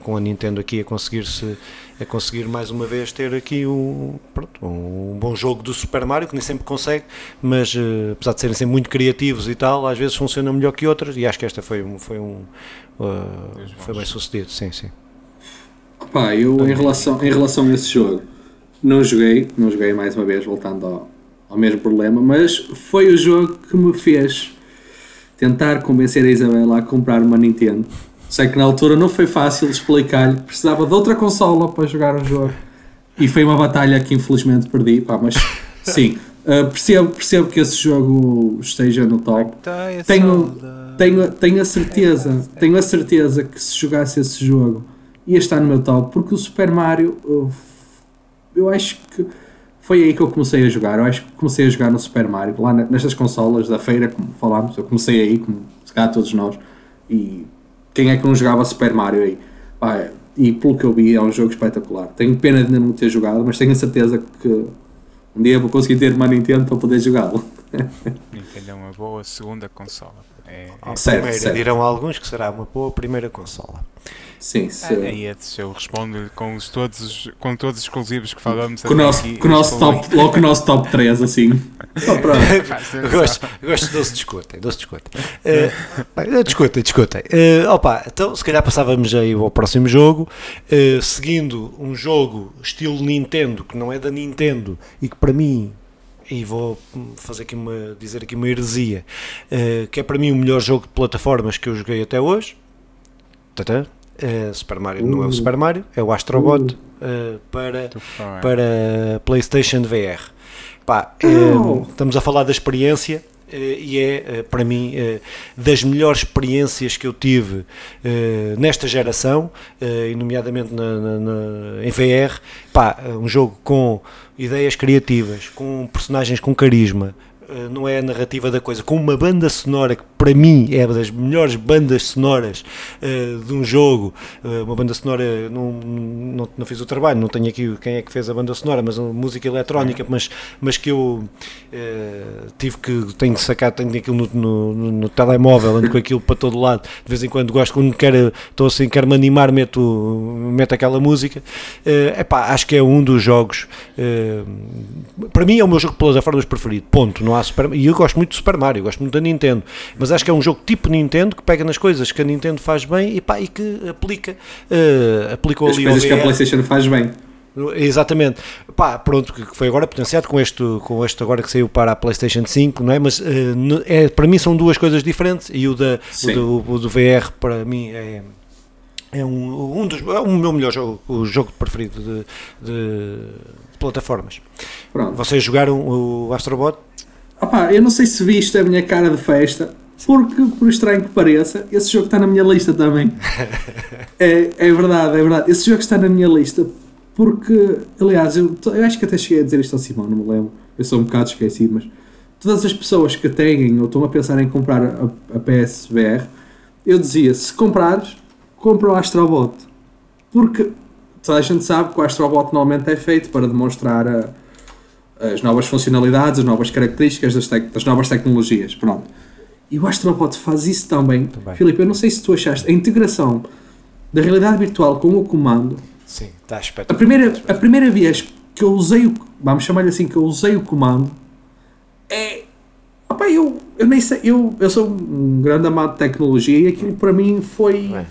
com a Nintendo aqui a conseguir-se a conseguir mais uma vez ter aqui um, pronto, um bom jogo do Super Mario, que nem sempre consegue, mas uh, apesar de serem sempre muito criativos e tal, às vezes funcionam melhor que outras e acho que esta foi, foi um uh, foi bem sucedido, sim, sim. Opa, eu em relação, em relação a esse jogo não joguei, não joguei mais uma vez, voltando ao, ao mesmo problema, mas foi o jogo que me fez tentar convencer a Isabela a comprar uma Nintendo Sei que na altura não foi fácil explicar-lhe, precisava de outra consola para jogar o jogo. E foi uma batalha que infelizmente perdi, pá, mas sim, uh, percebo, percebo que esse jogo esteja no top. Tenho, tenho, tenho a certeza, tenho a certeza que se jogasse esse jogo ia estar no meu top, porque o Super Mario eu, eu acho que foi aí que eu comecei a jogar. Eu acho que comecei a jogar no Super Mario, lá nestas consolas da feira, como falámos, eu comecei aí, como se calhar todos nós, e quem é que não jogava Super Mario aí? Pá, e pelo que eu vi, é um jogo espetacular. Tenho pena de ainda não ter jogado, mas tenho a certeza que um dia vou conseguir ter uma Nintendo para poder jogá-lo. Nintendo é uma boa segunda consola. É, é certo, primeira, certo. dirão alguns que será uma boa primeira consola. Sim, sim. Ah, é, eu respondo com, os todos, com todos os exclusivos que falamos com o nosso, aqui, com nosso top, logo com o nosso top 3, assim. Só para. gosto, gosto de se discutem, se discutem. Uh, discutem, discutem. Uh, opa, então se calhar passávamos aí ao próximo jogo, uh, seguindo um jogo estilo Nintendo, que não é da Nintendo e que para mim e vou fazer aqui uma, dizer aqui uma heresia, uh, que é para mim o melhor jogo de plataformas que eu joguei até hoje. Tata, uh, Super Mario uh. não é o Super Mario, é o Astrobot uh, para, para PlayStation VR. Pá, estamos a falar da experiência e é para mim das melhores experiências que eu tive nesta geração, e nomeadamente na, na, na, em VR. Pá, um jogo com ideias criativas, com personagens com carisma, não é a narrativa da coisa, com uma banda sonora que para mim é uma das melhores bandas sonoras uh, de um jogo, uh, uma banda sonora, não, não, não, fiz o trabalho, não tenho aqui quem é que fez a banda sonora, mas música eletrónica, mas, mas que eu uh, tive que, tenho que sacar, tenho aquilo no, no, no, telemóvel, ando com aquilo para todo lado, de vez em quando gosto, quando quero, estou assim, quero me animar, meto, meto aquela música, uh, epá, acho que é um dos jogos, para mim é o meu jogo de plataformas preferido, ponto, não há Super E eu gosto muito do Super Mario, gosto muito da Nintendo. Mas acho que é um jogo tipo Nintendo que pega nas coisas que a Nintendo faz bem e, pá, e que aplica. Uh, aplicou As ali coisas que a PlayStation faz bem. Exatamente. Pá, pronto, que foi agora potenciado com este, com este agora que saiu para a PlayStation 5, não é? Mas uh, é, para mim são duas coisas diferentes e o, da, o do, o do VR para mim é, é um, um dos, é o meu melhor jogo, o jogo preferido de, de, de plataformas. Pronto. Vocês jogaram o Astrobot? Opa, eu não sei se viste a minha cara de festa Porque, por estranho que pareça, esse jogo está na minha lista também. é, é verdade, é verdade. Esse jogo está na minha lista porque, aliás, eu, eu acho que até cheguei a dizer isto ao Simão, não me lembro. Eu sou um bocado esquecido, mas todas as pessoas que têm ou estão a pensar em comprar a, a PSVR, eu dizia: se comprares, compra o Astrobot. Porque toda a gente sabe que o Astrobot normalmente é feito para demonstrar a, as novas funcionalidades, as novas características das, das novas tecnologias. Pronto. E o Astrobot faz isso também. também. Filipe, eu não sei se tu achaste a integração da realidade virtual com o comando. Sim, está espetacular. A primeira, a primeira vez que eu usei o. Vamos chamar-lhe assim, que eu usei o comando é. Opa, eu, eu nem sei. Eu, eu sou um grande amado de tecnologia e aquilo para mim foi. É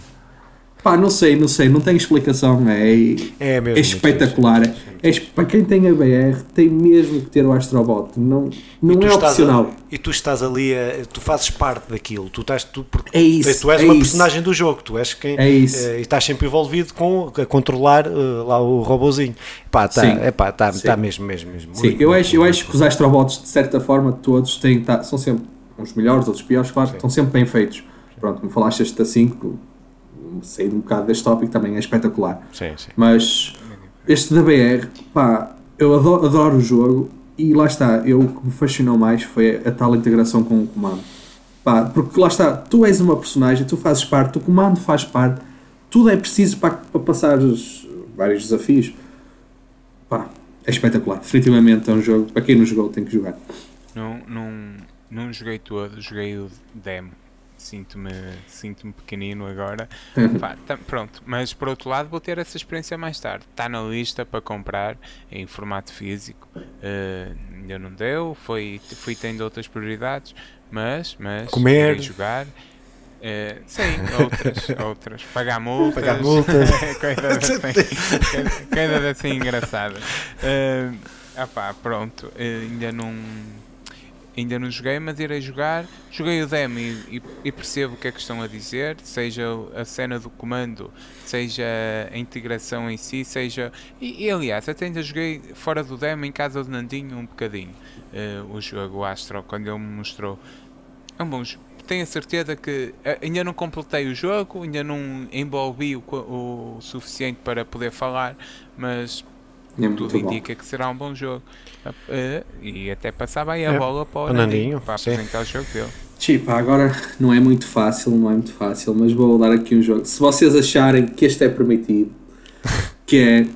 Pá, não sei, não sei, não tem explicação. É, é, mesmo, é espetacular. É, é, para quem tem a BR, tem mesmo que ter o Astrobot. Não, não é opcional. A, e tu estás ali, a, tu fazes parte daquilo. Tu, estás, tu, é isso, tu és é uma isso. personagem do jogo. Tu és quem. É isso. Uh, e estás sempre envolvido com a controlar uh, lá o robozinho. Pá, tá, é pá, tá, tá mesmo, mesmo, mesmo. Sim, muito, eu, muito, acho, eu acho que os Astrobots, de certa forma, todos têm, tá, são sempre uns melhores, outros piores, claro, estão sempre bem feitos. Pronto, como falaste este da 5 sair um bocado deste tópico também é espetacular. Sim, sim. Mas este da BR, pá, eu adoro, adoro, o jogo e lá está, eu, o que me fascinou mais foi a, a tal integração com o comando. Pá, porque lá está, tu és uma personagem, tu fazes parte, o comando faz parte, tudo é preciso para, para passar os vários desafios. Pá, é espetacular. Definitivamente é um jogo, para quem não jogou, tem que jogar. Não, não, não joguei todo, joguei o demo sinto-me sinto pequenino agora. Pá, tá, pronto, mas por outro lado vou ter essa experiência mais tarde. Está na lista para comprar em formato físico. Uh, ainda não deu, foi, fui tendo outras prioridades, mas, mas comer, jogar. Uh, sim, outras, outras. Pagar multas. Pagar multas. coisas assim, coisas assim engraçadas. Uh, ah pá, pronto, uh, ainda não ainda não joguei, mas irei jogar. Joguei o demo e, e, percebo o que é que estão a dizer, seja a cena do comando, seja a integração em si, seja. E, e aliás, até ainda joguei fora do demo em casa do Nandinho um bocadinho. Uh, o jogo Astro, quando ele me mostrou. É um bom jogo. Tenho a certeza que uh, ainda não completei o jogo, ainda não envolvi o, o suficiente para poder falar, mas é tudo indica que será um bom jogo. Uh, e até passava aí a é. bola para o Nandinho, para apresentar o jogo dele. Tipo, agora não é muito fácil, não é muito fácil, mas vou dar aqui um jogo. Se vocês acharem que este é permitido, que é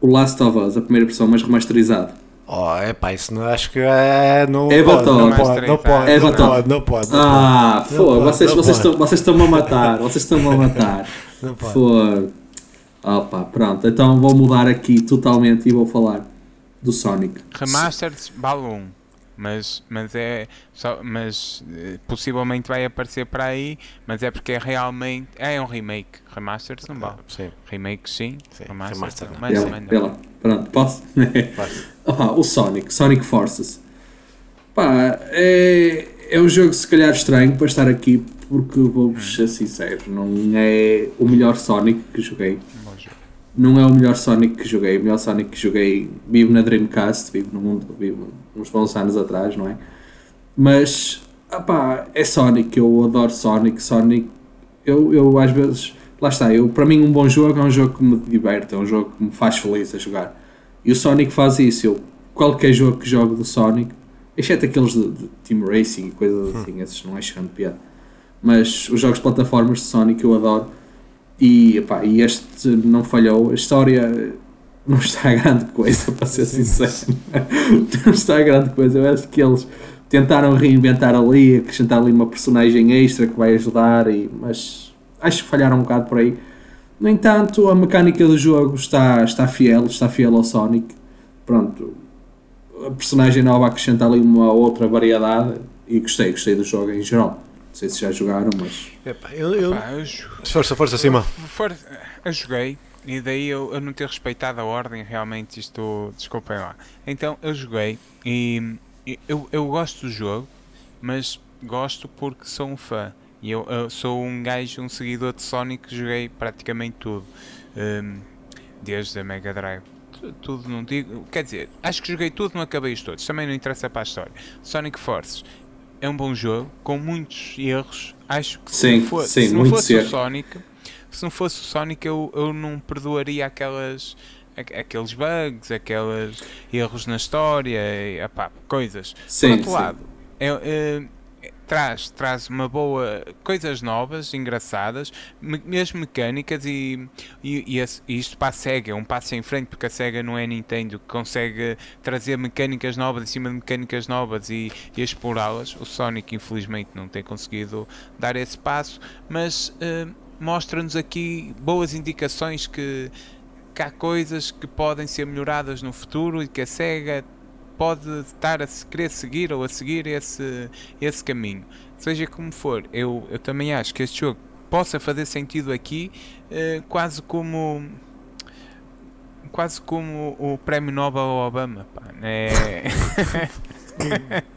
o Last of Us, a primeira versão, mas remasterizado. Oh, é pá, isso não acho que é. Não é pode, não pode, não pode, é não pode, não pode. Ah, foda, vocês, vocês, estão, vocês estão-me a matar, vocês estão-me a matar. Não pode. Foda. Opa, pronto, então vou mudar aqui totalmente e vou falar do Sonic. Remastered Balloon, mas, mas é só, mas eh, possivelmente vai aparecer para aí, mas é porque é realmente é um remake. Remastered não vale. Sim. Remake sim, sim. Remastered, Remastered não. Mas, pela, pronto, posso? Opa, o Sonic, Sonic Forces. Pá, é, é um jogo se calhar estranho para estar aqui porque vou-vos ser sincero, não é o melhor Sonic que joguei não é o melhor Sonic que joguei. O melhor Sonic que joguei, vivo na Dreamcast, vivo no mundo, vivo uns bons anos atrás, não é? Mas, opá, é Sonic, eu adoro Sonic. Sonic, eu, eu às vezes, lá está, eu, para mim um bom jogo é um jogo que me diverte, é um jogo que me faz feliz a jogar. E o Sonic faz isso. Eu, qualquer jogo que jogo do Sonic, exceto aqueles de, de Team Racing e coisas assim, hum. esses não é chegando piada. Mas os jogos de plataformas de Sonic eu adoro e, epá, e este não falhou. A história não está a grande coisa, para ser sincero. não está a grande coisa. Eu acho que eles tentaram reinventar ali, acrescentar ali uma personagem extra que vai ajudar, e, mas acho que falharam um bocado por aí. No entanto, a mecânica do jogo está, está fiel, está fiel ao Sonic. Pronto, a personagem nova acrescenta ali uma outra variedade e gostei, gostei do jogo em geral. Não sei se já jogaram, mas. Epá, eu, eu... Epá, eu... Força, força acima. For... Eu joguei e daí eu, eu não ter respeitado a ordem, realmente isto. Desculpem lá. Então eu joguei e eu, eu gosto do jogo, mas gosto porque sou um fã. E eu, eu sou um gajo, um seguidor de Sonic que joguei praticamente tudo. Um, desde a Mega Drive tudo não digo. Quer dizer, acho que joguei tudo, não acabei os todos. Também não interessa para a história. Sonic Forces é um bom jogo, com muitos erros. Acho que sim, se, for, sim, se não fosse o Sonic, se não fosse o Sonic, eu, eu não perdoaria aquelas aqueles bugs, aqueles erros na história, e, coisas. Sim, Por outro sim. lado, é, é, traz, traz uma boa coisas novas, engraçadas, me, mesmo mecânicas e, e, e, isto para a SEGA é um passo em frente porque a SEGA não é Nintendo que consegue trazer mecânicas novas em cima de mecânicas novas e, e explorá-las. O Sonic infelizmente não tem conseguido dar esse passo, mas uh, mostra-nos aqui boas indicações que, que há coisas que podem ser melhoradas no futuro e que a SEGA pode estar a querer seguir ou a seguir esse, esse caminho. Seja como for, eu, eu também acho que este jogo possa fazer sentido aqui, eh, quase como quase como o prémio Nobel ao Obama. Pá, né?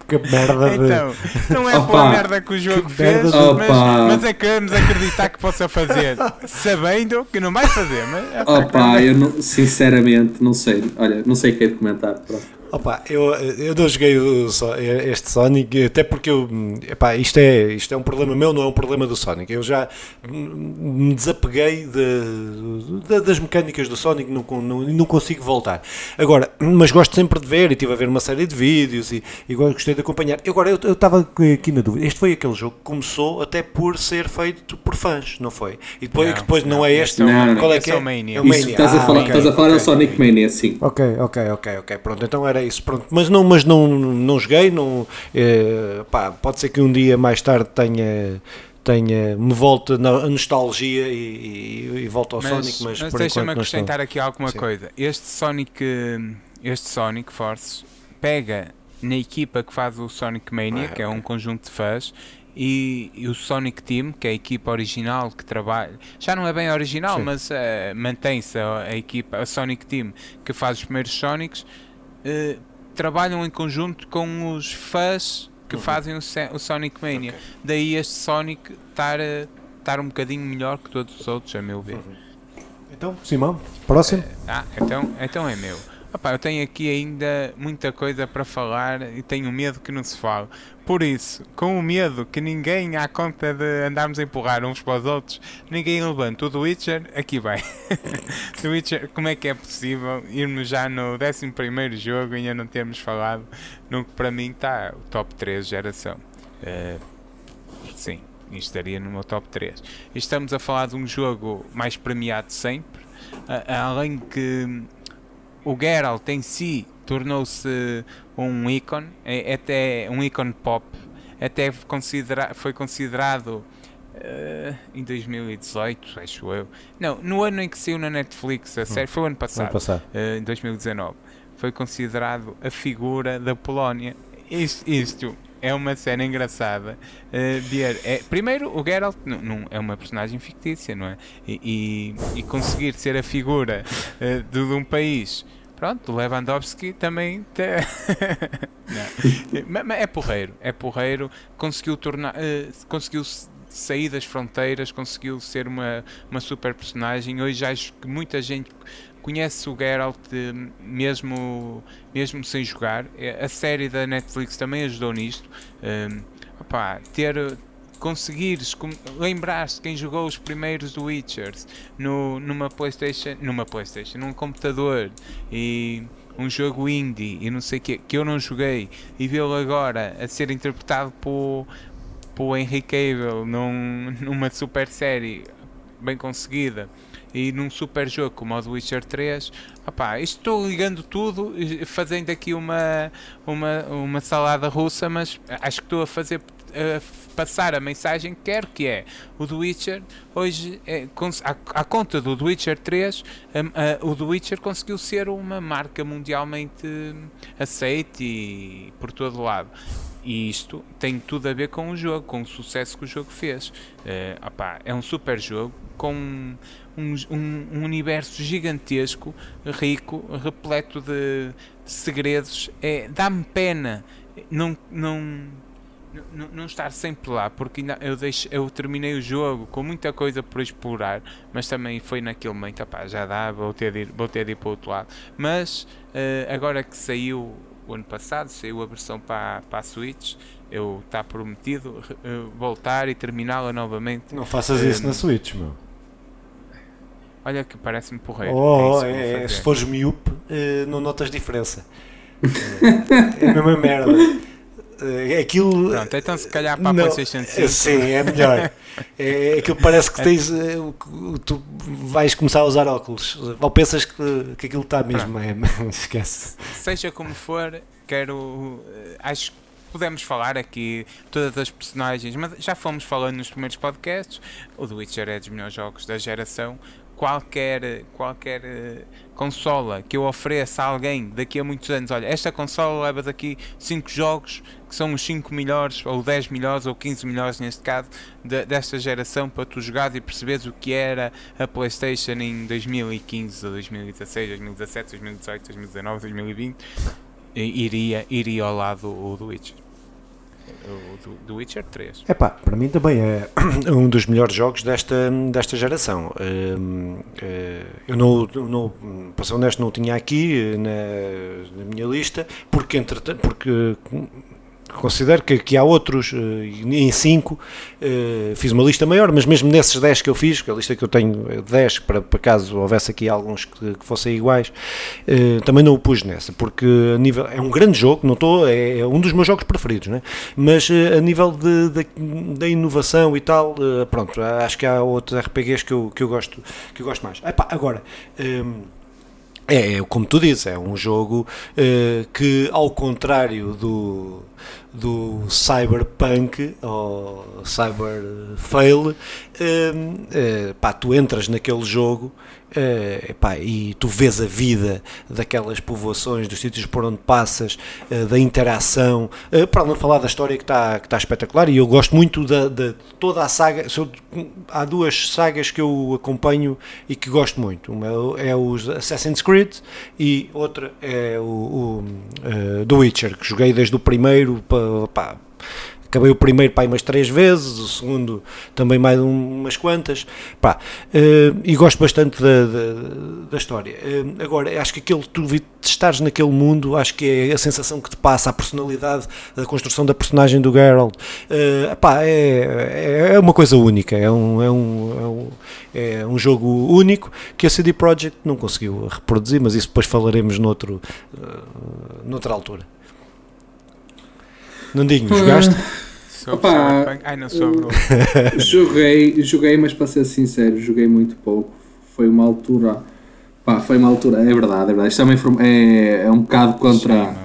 que merda de... Então, não é pela merda que o jogo que fez, mas, mas é queremos acreditar que possa fazer, sabendo que não vai fazer. Mas, Opa, eu não, sinceramente não sei. Olha, não sei o que é de comentar. Pronto. Opa, eu, eu não joguei o, este Sonic, até porque eu, epá, isto, é, isto é um problema meu, não é um problema do Sonic. Eu já me desapeguei de, de, das mecânicas do Sonic e não, não, não, consigo voltar. Agora, mas gosto sempre de ver e estive a ver uma série de vídeos e, e gostei de acompanhar. Agora, eu estava aqui na dúvida. Este foi aquele jogo que começou até por ser feito por fãs, não foi? E depois, não, depois não, não é este. Não, qual é que é? É o Mania. É o Mania. Estás a falar, ah, okay, estás a falar okay. Sonic Mania, sim. Ok, ok, ok, ok. Pronto, então era isso. Pronto, mas não, mas não, não joguei. Não, é, pá, pode ser que um dia mais tarde tenha tenha me volte na nostalgia e, e, e volte ao mas, Sonic, mas, mas por deixa-me acrescentar aqui alguma Sim. coisa. Este Sonic, este Sonic Force pega na equipa que faz o Sonic Mania, ah, que é um conjunto de fãs, e, e, o Sonic Team, que é a equipa original que trabalha, já não é bem original, Sim. mas uh, mantém-se a, a, equipa, a Sonic Team que faz os primeiros Sonics, uh, trabalham em conjunto com os fãs que uhum. fazem o, o, Sonic Mania. Okay. Daí este Sonic estar, estar um bocadinho melhor que todos os outros, a meu ver. Uhum. Então, Simão, próximo. Uh, ah, então, então é meu. Opa, eu tenho aqui ainda muita coisa para falar e tenho medo que não se fale. Por isso, com o medo que ninguém à conta de andarmos a empurrar uns para os outros, ninguém levanta o The Witcher, aqui vai. The Witcher, como é que é possível irmos já no 11 jogo e ainda não termos falado no que para mim está o top 3 geração? Uh, sim, isto estaria no meu top 3. E estamos a falar de um jogo mais premiado sempre, uh, além que o Geralt em si tornou-se um ícone, é, até um ícone pop, até considera foi considerado uh, em 2018, acho eu. Não, no ano em que saiu na Netflix, a série, foi o ano passado, ano passado. Uh, em 2019, foi considerado a figura da Polónia. Isto, isto é uma cena engraçada. Uh, é, primeiro, o Geralt não, não, é uma personagem fictícia, não é? E, e, e conseguir ser a figura de, de, um país. Pronto, Lewandowski também te... é porreiro, é porreiro, conseguiu tornar, uh, conseguiu sair das fronteiras, conseguiu ser uma, uma super personagem. Hoje acho que muita gente conhece o Geralt mesmo, mesmo sem jogar. É, a série da Netflix também ajudou nisto. Opá, ter, conseguires lembrar-te quem jogou os primeiros Witchers no, numa Playstation, numa Playstation, num computador e um jogo indie e não sei que, que eu não joguei e vê-lo agora a ser interpretado por, por Henry Cavill num, numa super série bem conseguida e num super jogo como o The Witcher 3, opá, estou ligando tudo, fazendo aqui uma, uma, uma salada russa, mas acho que estou a fazer passar a mensagem que quero, que é o The Witcher, hoje, é, à, conta do The Witcher 3, a, a, o The Witcher conseguiu ser uma marca mundialmente aceite e por todo lado. E isto tem tudo a ver com o jogo, com o sucesso que o jogo fez. Uh, opá, é um super jogo com um, um, um, universo gigantesco, rico, repleto de, de segredos. É, Dá-me pena não, não não, não estar sempre lá, porque ainda eu, deixo, eu terminei o jogo com muita coisa por explorar, mas também foi naquele momento, opá, já dá, vou ter, de ir, vou ter de ir para o outro lado. Mas uh, agora que saiu o ano passado, saiu a versão para, para a Switch, eu está prometido uh, voltar e terminá-la novamente. Não faças um, isso na Switch, meu. Olha que parece-me porreiro. Oh, é, é se fores miúpe, uh, não notas diferença. é a mesma merda. Uh, aquilo. Pronto, então se calhar para a PlayStation 5. Sim, é melhor. é, aquilo parece que tens. tu vais começar a usar óculos. Ou pensas que, que aquilo está mesmo. É, esquece. Seja como for, quero. Acho que podemos falar aqui todas as personagens, mas já fomos falando nos primeiros podcasts. O The Witcher é dos melhores jogos da geração. Qualquer, qualquer uh, consola que eu ofereça a alguém daqui a muitos anos, olha, esta consola leva daqui 5 jogos que são os 5 melhores, ou 10 melhores, ou 15 melhores neste caso, de, desta geração para tu jogares e perceberes o que era a PlayStation em 2015, 2016, 2017, 2018, 2019, 2020 iria, iria ao lado do Witcher. Do, Witcher 3. É pá, para mim também é um dos melhores jogos desta, desta geração. Hum, eh, eu não, não, para ser honesto, não o tinha aqui na, na minha lista, porque, porque considero que, que há outros, uh, em 5, uh, fiz uma lista maior, mas mesmo nesses 10 que eu fiz, que a lista que eu tenho é 10, para, para caso houvesse aqui alguns que, que fossem iguais, também não o pus nessa, porque a nível, é um grande jogo, não estou, é, é, um dos meus jogos preferidos, né? mas a nível de, de, da inovação e tal, pronto, acho que há outros RPGs que eu, que eu, gosto, que eu gosto mais. Epá, agora. Um, é, como tu dizes, é um jogo uh, que, ao contrário do, do Cyberpunk ou Cyber Fail, uh, uh, pá, tu entras naquele jogo Uh, epá, e tu vês a vida daquelas povoações, dos sítios por onde passas, uh, da interação, uh, para não falar da história que está que tá espetacular. E eu gosto muito de, de toda a saga. há duas sagas que eu acompanho e que gosto muito: uma é o Assassin's Creed e outra é o, o The Witcher, que joguei desde o primeiro. Pá, Acabei o primeiro pai umas três vezes, o segundo também mais umas quantas, pá, uh, e gosto bastante da, da, da história. Uh, agora, acho que aquele, tu estares naquele mundo, acho que é a sensação que te passa, a personalidade, a construção da personagem do Geralt, uh, pá, é, é uma coisa única, é um, é um, é um, é um jogo único que a CD Projekt não conseguiu reproduzir, mas isso depois falaremos noutro, uh, noutra altura. Nandinho, jogaste? Opa, Ai, não sobrou. joguei, joguei, mas para ser sincero, joguei muito pouco. Foi uma altura. Pá, foi uma altura, é verdade, é verdade. Isto também é, é um bocado contra,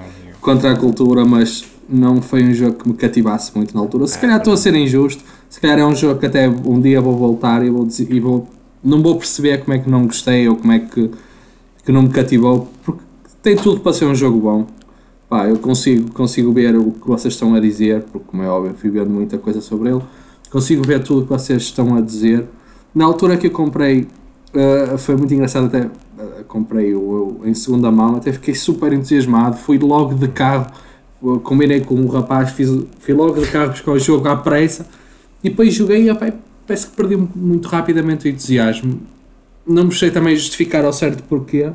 contra a cultura, mas não foi um jogo que me cativasse muito na altura. Se é, calhar estou a ser injusto, se calhar é um jogo que até um dia vou voltar e vou, dizer, e vou não vou perceber como é que não gostei ou como é que, que não me cativou, porque tem tudo para ser um jogo bom pá, eu consigo, consigo ver o que vocês estão a dizer, porque como é óbvio, fui vendo muita coisa sobre ele, consigo ver tudo o que vocês estão a dizer. Na altura que eu comprei, uh, foi muito engraçado até, uh, comprei o, em segunda mão, até fiquei super entusiasmado, fui logo de carro, uh, combinei com um rapaz, fiz, fui logo de carro buscar o jogo à pressa, e depois joguei e opa, parece que perdi muito rapidamente o entusiasmo. Não me sei também justificar ao certo porquê,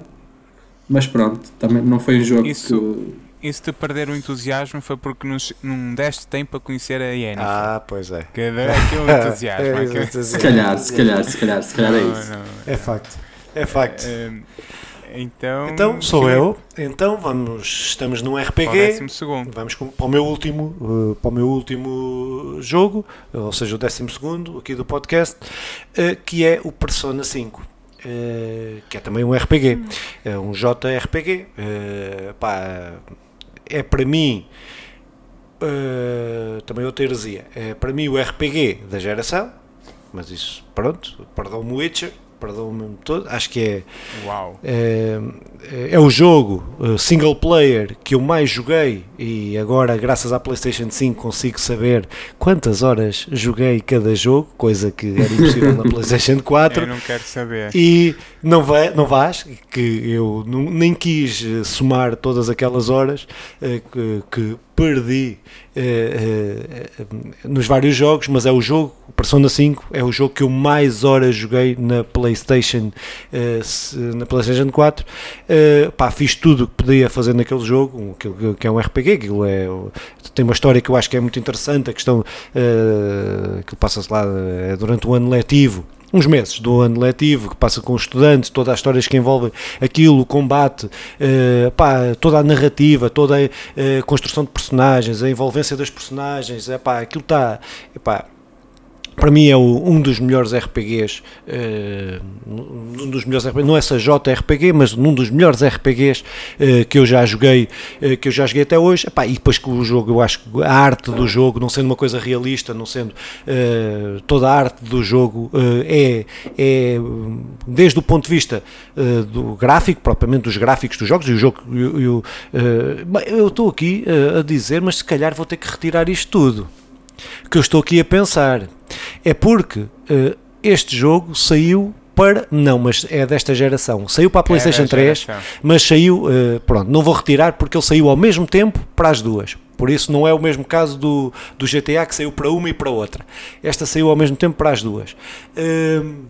mas pronto, também não foi um jogo Isso. que e se te perder o entusiasmo foi porque não, não deste tempo a conhecer a Yennefer. Ah, pois é. Que é aquele entusiasmo. é, entusiasmo. Se calhar, se calhar, se calhar, se calhar é não, é isso. Não, é facto. É facto. É, então, então sou eu. Então vamos, estamos num RPG. Vamos com, para o meu último, uh, para o meu último jogo, ou seja, o décimo segundo aqui do podcast, uh, que é o Persona 5. Uh, eh, que é também um RPG, é um JRPG. pá, é para mim uh, também outra heresia. É para mim o RPG da geração, mas isso, pronto, perdão-me Witcher, perdão-me todo, acho que é, é, é o jogo uh, single player que eu mais joguei e agora graças à Playstation 5 consigo saber quantas horas joguei cada jogo, coisa que era impossível na Playstation 4 eu não quero saber. E não, vai, não vais que eu não, nem quis somar todas aquelas horas uh, que, que perdi nos vários jogos, mas é o jogo, Persona 5 é o jogo que eu mais horas joguei na PlayStation, na PlayStation 4. pá, fiz tudo o que podia fazer naquele jogo, que é um RPG, aquilo é, tem uma história que eu acho que é muito interessante, a questão que passa-se lá durante o ano letivo uns meses do ano letivo, que passa com os estudantes, todas as histórias que envolvem aquilo, o combate, uh, pá, toda a narrativa, toda a uh, construção de personagens, a envolvência das personagens, é, pá, aquilo está, para mim é o, um dos melhores RPGs, uh, um dos melhores não é essa JRPG, mas um dos melhores RPGs uh, que eu já joguei, uh, que eu já joguei até hoje. Epá, e depois que o jogo, eu acho que a arte do jogo, não sendo uma coisa realista, não sendo toda a arte do jogo é, é desde o ponto de vista do gráfico, propriamente dos gráficos dos jogos, e o jogo, eu, eu estou aqui a dizer, mas se calhar vou ter que retirar isto tudo que eu estou aqui a pensar é porque uh, este jogo saiu para. Não, mas é desta geração. Saiu para a é PlayStation é 3, mas saiu. Uh, pronto, não vou retirar porque ele saiu ao mesmo tempo para as duas. Por isso não é o mesmo caso do, do GTA que saiu para uma e para outra. Esta saiu ao mesmo tempo para as duas. Uh,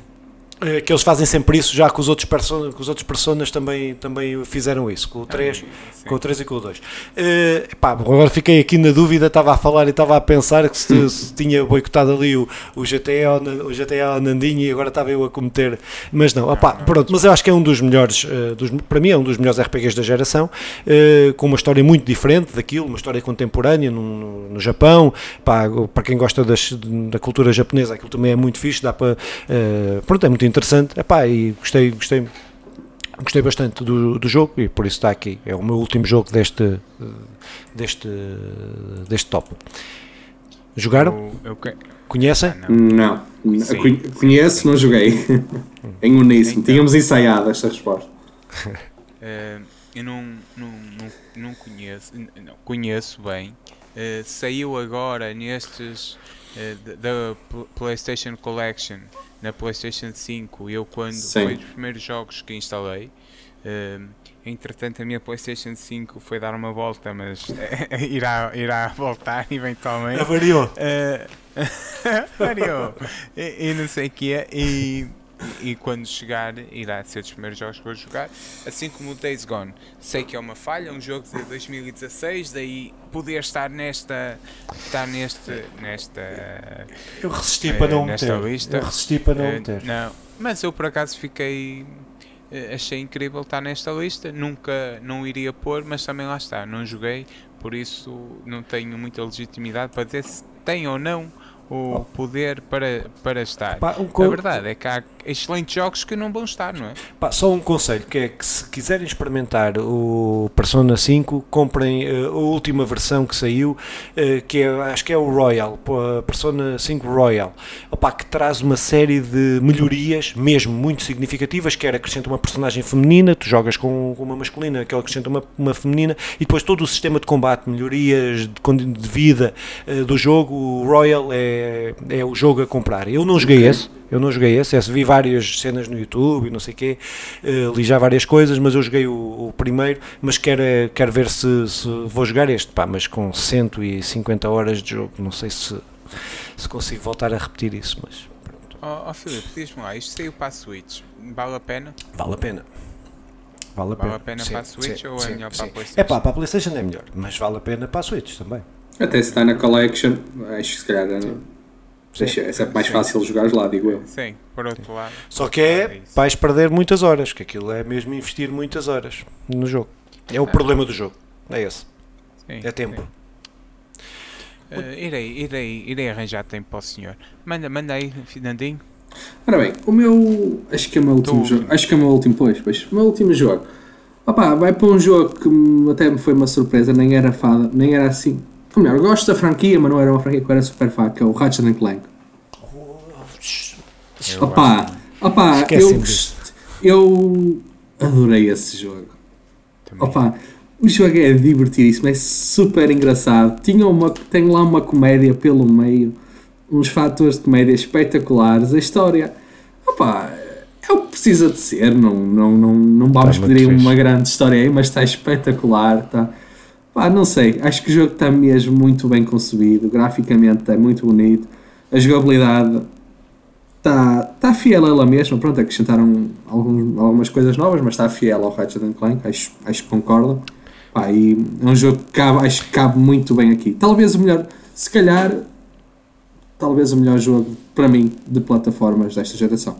que eles fazem sempre isso, já que os outros, person que os outros personas também, também fizeram isso, com o 3, ah, com o 3 e com o 2. Uh, eh, pá, agora fiquei aqui na dúvida, estava a falar e estava a pensar que se, se tinha boicotado ali o, o GTA o GTA Nandinho e agora estava eu a cometer, mas não, opá, pronto, mas eu acho que é um dos melhores, uh, dos, para mim é um dos melhores RPGs da geração, uh, com uma história muito diferente daquilo, uma história contemporânea no, no, no Japão, pá, para quem gosta das, da cultura japonesa, aquilo também é muito fixe, dá para, pronto, é muito interessante. Epá, e gostei, gostei, gostei bastante do, do jogo e por isso está aqui. É o meu último jogo deste, deste, deste top. Jogaram? Eu, eu, Conhecem? Ah, não. não. Conheço, não joguei. em uníssono. Então, Tínhamos ensaiado esta resposta. Uh, eu não, não, não, não conheço. Não, conheço bem. Uh, saiu agora nestes da PlayStation Collection na PlayStation 5, eu quando Sim. foi dos primeiros jogos que instalei, uh, entretanto a minha PlayStation 5 foi dar uma volta, mas irá, irá voltar eventualmente. Variou. Uh, variou. e, e, não sei o que é. E e quando chegar irá ser dos primeiros jogos que vou jogar, assim como o Days Gone. Sei que é uma falha, um jogo de 2016, daí poder estar nesta estar neste nesta eu resisti para não nesta meter. lista. Eu resisti para não uh, meter. Não, mas eu por acaso fiquei uh, achei incrível estar nesta lista, nunca não iria pôr, mas também lá está, não joguei, por isso não tenho muita legitimidade para dizer se tem ou não o poder para, para estar. Pá, um a verdade é que há excelentes jogos que não vão estar, não é? Pá, só um conselho, que é que se quiserem experimentar o Persona 5, comprem uh, a última versão que saiu, uh, que é, acho que é o Royal, Persona 5 Royal, Opa, que traz uma série de melhorias, mesmo muito significativas, que era acrescenta uma personagem feminina, tu jogas com, com uma masculina, que acrescenta uma, uma feminina, e depois todo o sistema de combate, melhorias de, de vida uh, do jogo, o Royal é, é o jogo a comprar. Eu não joguei esse, eu não joguei esse, esse vi várias cenas no YouTube e não sei o quê, uh, li já várias coisas, mas eu joguei o, o primeiro, mas quero, quero ver se, se, vou jogar este, pá, mas com 150 horas de jogo, não sei se, se consigo voltar a repetir isso, mas pronto. Oh, oh Filipe, diz-me lá, isto saiu para a Switch, vale a pena? Vale a pena. Vale a pena, vale a pena sim, para a Switch sim, ou é sim, é melhor para a Playstation? É pá, para a Playstation é melhor, mas vale a pena para a Switch também. Até se está na Collection, acho que se calhar Sim. É sempre mais fácil jogar lá, digo eu. Sim, por outro lado. Só que é, é vais perder muitas horas, que aquilo é mesmo investir muitas horas no jogo. É o é. problema do jogo, é esse. Sim, é tempo. Uh, irei, irei, irei arranjar tempo para o senhor. Manda, manda aí, Fernandinho. Ora bem, o meu. Acho que é o meu último jogo. Acho que é o meu último, pois, pois. O meu último jogo. Opa, vai para um jogo que até me foi uma surpresa, nem era fada, nem era assim ou melhor, gosto da franquia, mas não era uma franquia que eu era super fã, que é o Ratchet Clank. Opa, opa, eu, eu adorei esse jogo. Opa, o jogo é divertidíssimo, é super engraçado. Tinha uma, tem lá uma comédia pelo meio, uns fatores de comédia espetaculares. A história, opa, é o que precisa de ser. Não, não, não, não vamos pedir uma grande história aí, mas está espetacular. Está Pá, não sei, acho que o jogo está mesmo muito bem concebido, graficamente está muito bonito, a jogabilidade está, está fiel a ela mesma, pronto, acrescentaram algum, algumas coisas novas, mas está fiel ao Ratchet Clank, acho, acho que concordam. Pá, e é um jogo que cabe, acho que cabe muito bem aqui. Talvez o melhor, se calhar, talvez o melhor jogo para mim de plataformas desta geração.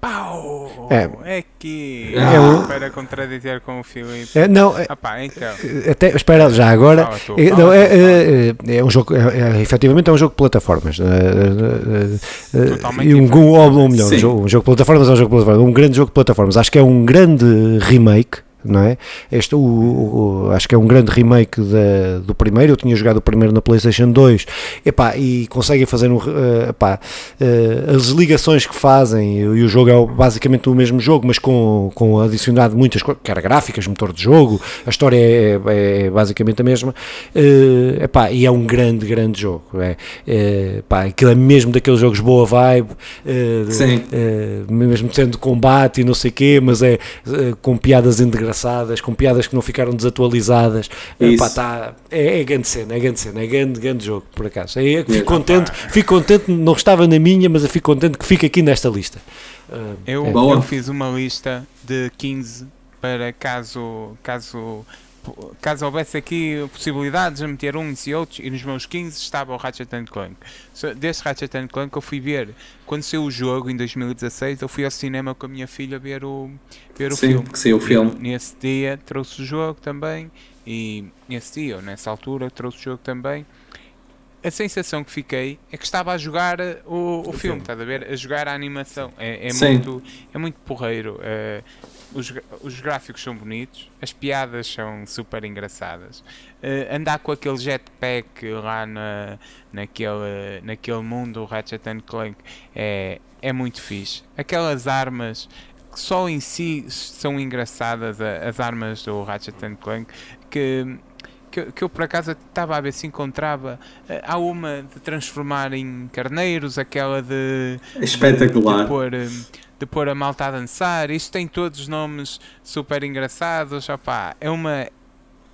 Pau! É. É que. É um- Para contradizer com o Filipe. É, não, é, Ah pá, então. até, espera já agora. Fala tu, É, fala não, é, é, é, é um jogo, é, é, efetivamente é um jogo de plataformas. É, é, é, Totalmente e um, ou, ou melhor, um jogo, um jogo de plataformas é um jogo de plataformas, um grande jogo de plataformas. Acho que é um grande remake. Não é? Este, o, o- acho que é um grande remake da- do primeiro. Eu tinha jogado o primeiro na PlayStation 2 epá, e conseguem fazer um, eh, epá, eh, as ligações que fazem. E o jogo é basicamente o mesmo jogo, mas com, com adicionado muitas coisas, quer gráficas, motor de jogo, a história é, é basicamente a mesma. Eh, epá, e é um grande, grande jogo. É, é, epá, aquilo é mesmo daqueles jogos boa vibe, Sim. mesmo sendo combate e não sei o quê, mas é com piadas engraçadas, com piadas que não ficaram desatualizadas. Epá, tá, é, é grande cena, é grande cena, é grande, grande jogo, por acaso. É, fico contente, fico contente, não estava na minha, mas eu fico contente que fique aqui nesta lista. Ah, Eu, é. Eu fiz uma lista de 15 para caso, caso, caso houvesse aqui possibilidades de meter uns e outros, e nos meus 15 estava o Ratchet and Clank. Deste Ratchet and Clank eu fui ver, quando saiu o jogo em 2016, eu fui ao cinema com a minha filha ver o, ver o Sim, filme. saiu o E filme. Nesse dia trouxe o jogo também, e nesse dia, ou nessa altura, trouxe o jogo também. A sensação que fiquei é que estava a jogar eh, o, o, filme, estás a ver? A jogar a animação. É, é Sim. muito, é muito porreiro. eh, os, os gráficos são bonitos, as piadas são super engraçadas. Eh, andar com aquele jetpack lá na, naquele, naquele mundo, o Ratchet and Clank, é, é muito fixe. Aquelas armas que só em si são engraçadas, as armas do Ratchet and Clank, que, que, eu- que eu por acaso estava a ver se encontrava. Eh, Há uma de transformar em carneiros, aquela de É espetacular. de pôr, eh, de pôr a malta a dançar. Isto tem todos os nomes super engraçados. Opá, é uma.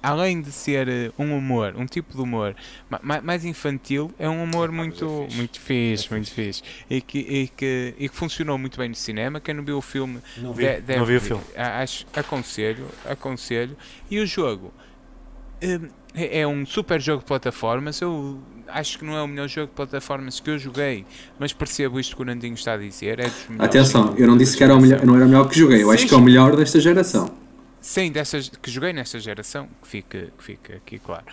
Além de ser eh, um humor, um tipo de humor ma- ma- mais infantil, é um humor muito, muito fixe, muito fixe. E que, e, que, e que funcionou muito bem no cinema. Quem não viu o filme Não de- deve não vi o filme. Acho, aconselho, aconselho. E o jogo hum, é é um super jogo de plataformas. Eu acho que não é o melhor jogo de plataformas que eu joguei, mas percebo isto que o Nandinho está a dizer. É Atenção, eu não disse que era o melhor, não era o melhor que joguei, eu acho Sim, que é o melhor desta geração. Sim, dessas que joguei nesta geração, que fica, que fica aqui claro.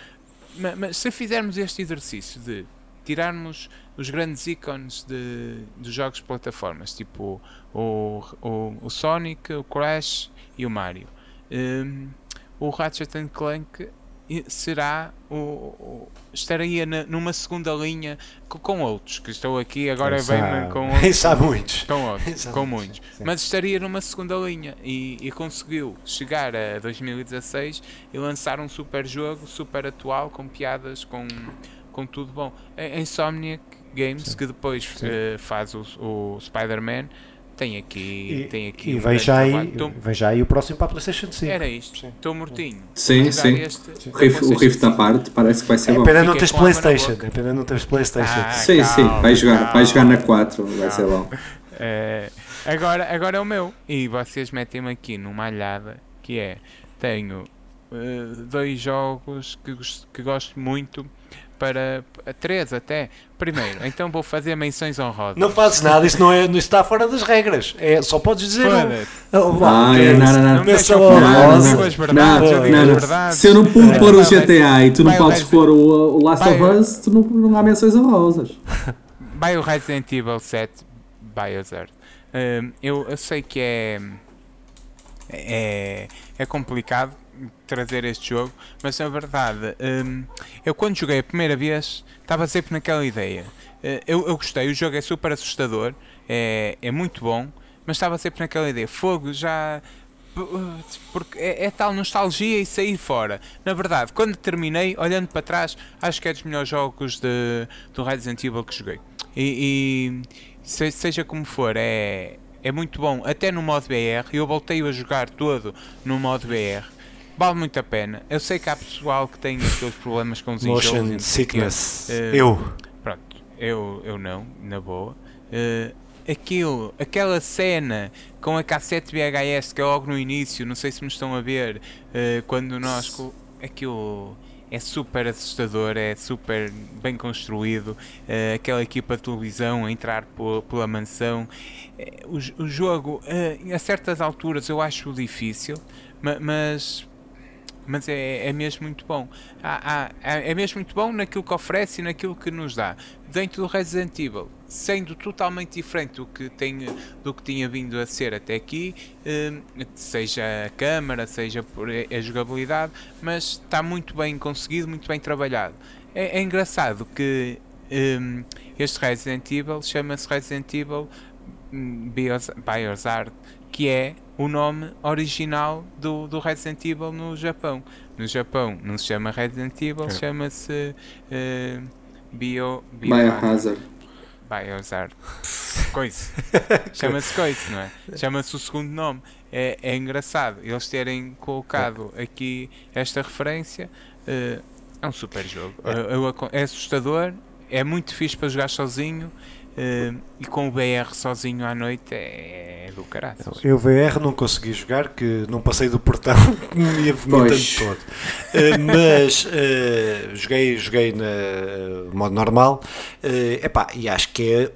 Ma- Mas, se fizermos este exercício de tirarmos os grandes ícones de, dos jogos de plataformas, tipo o, o, o Sonic, o Crash e o Mario, hum, o Ratchet Clank será o, o- estaria na- numa segunda linha co- com, outros que estou aqui agora há- com outros Isso há muitos. com outros, com muitos. sim. Mas estaria numa segunda linha e, e conseguiu chegar a 2016 e lançar um super jogo, super atual, com piadas, com, com tudo bom. A Insomniac Games, que depois eh, faz o, o Spider-Man, tem aqui, tem aqui e um vem já, aí. Tô- vem já aí o próximo para a PlayStation 5. Era isto, estou mortinho. Sim, sim. este O riff da 5. parte parece que vai ser É bom. pena não na PlayStation. boca. É pena não teres PlayStation. Ah, Sim, sim, calma, vai jogar, vai jogar na 4, vai ser bom. Eh, agora, agora é o meu. E vocês metem-me aqui numa alhada que é tenho eh, dois jogos que, que gosto muito para três até. Primeiro, então vou fazer menções honrosas. Não fazes nada, isso, não é, isso está fora das regras. É, só podes dizer. um. Bom, Ah, é não, não, isso. não. Não eu digo as verdades, eu Não, digo não, as não. verdades. Se eu não pude Vai, pôr o. GTA e tu não Vai, podes pôr o, o Last Vai. of Us, tu não, não há menções honrosas. Vai o Resident Evil 7 Biohazard. Hum, eu, eu sei que é, é é complicado trazer este jogo, mas na verdade hum, eu quando joguei a primeira vez estava sempre naquela ideia. Eh, eu, eu gostei, o jogo é super assustador, é, é muito bom, mas estava sempre naquela ideia. Fogo já porque é, é tal nostalgia e sair fora. Na verdade, quando terminei, olhando para trás, acho que é dos melhores jogos de, do Resident Evil que joguei. E, e se- seja como for, é, é muito bom. Até no modo BR, eu voltei a jogar todo no modo BR. Vale muito a pena. Eu sei que há pessoal que tem aqueles problemas com os Motion enjoos, sickness. Uh, eu. Pronto, eu, eu não, na boa. Uh, aquilo, aquela cena com a cassete VHS que é logo no início, não sei se me estão a ver, uh, quando nós. Aquilo é super assustador, é super bem construído. Uh, aquela equipa de televisão a entrar pela mansão. Uh, o, o, jogo, uh, a certas alturas, eu acho difícil, mas mas é, é mesmo muito bom. Há, há, é mesmo muito bom naquilo que oferece e naquilo que nos dá. Dentro do Resident Evil, sendo totalmente diferente do que, tem, do que tinha vindo a ser até aqui, eh, seja a câmera, seja a jogabilidade, mas está muito bem conseguido, muito bem trabalhado. É, é engraçado que um, este Resident Evil chama-se Resident Evil hum, Biohazard, que é o nome original do, do Resident Evil no Japão. No Japão não se chama Resident Evil, é. chama-se uh, Bio, Bio Biohazard. Biohazard. Coisa. Chama-se Coisa, não é? Chama-se o segundo nome. É, é engraçado eles terem colocado aqui esta referência. Uh, é um super jogo. É. é assustador, é muito fixe para jogar sozinho Uh, e com o BR sozinho à noite é, é do caralho. Eu VR não consegui jogar, que não passei do portão, me ia vomitando todo. Uh, mas uh, joguei, joguei na modo normal. Uh, epá, e acho que é,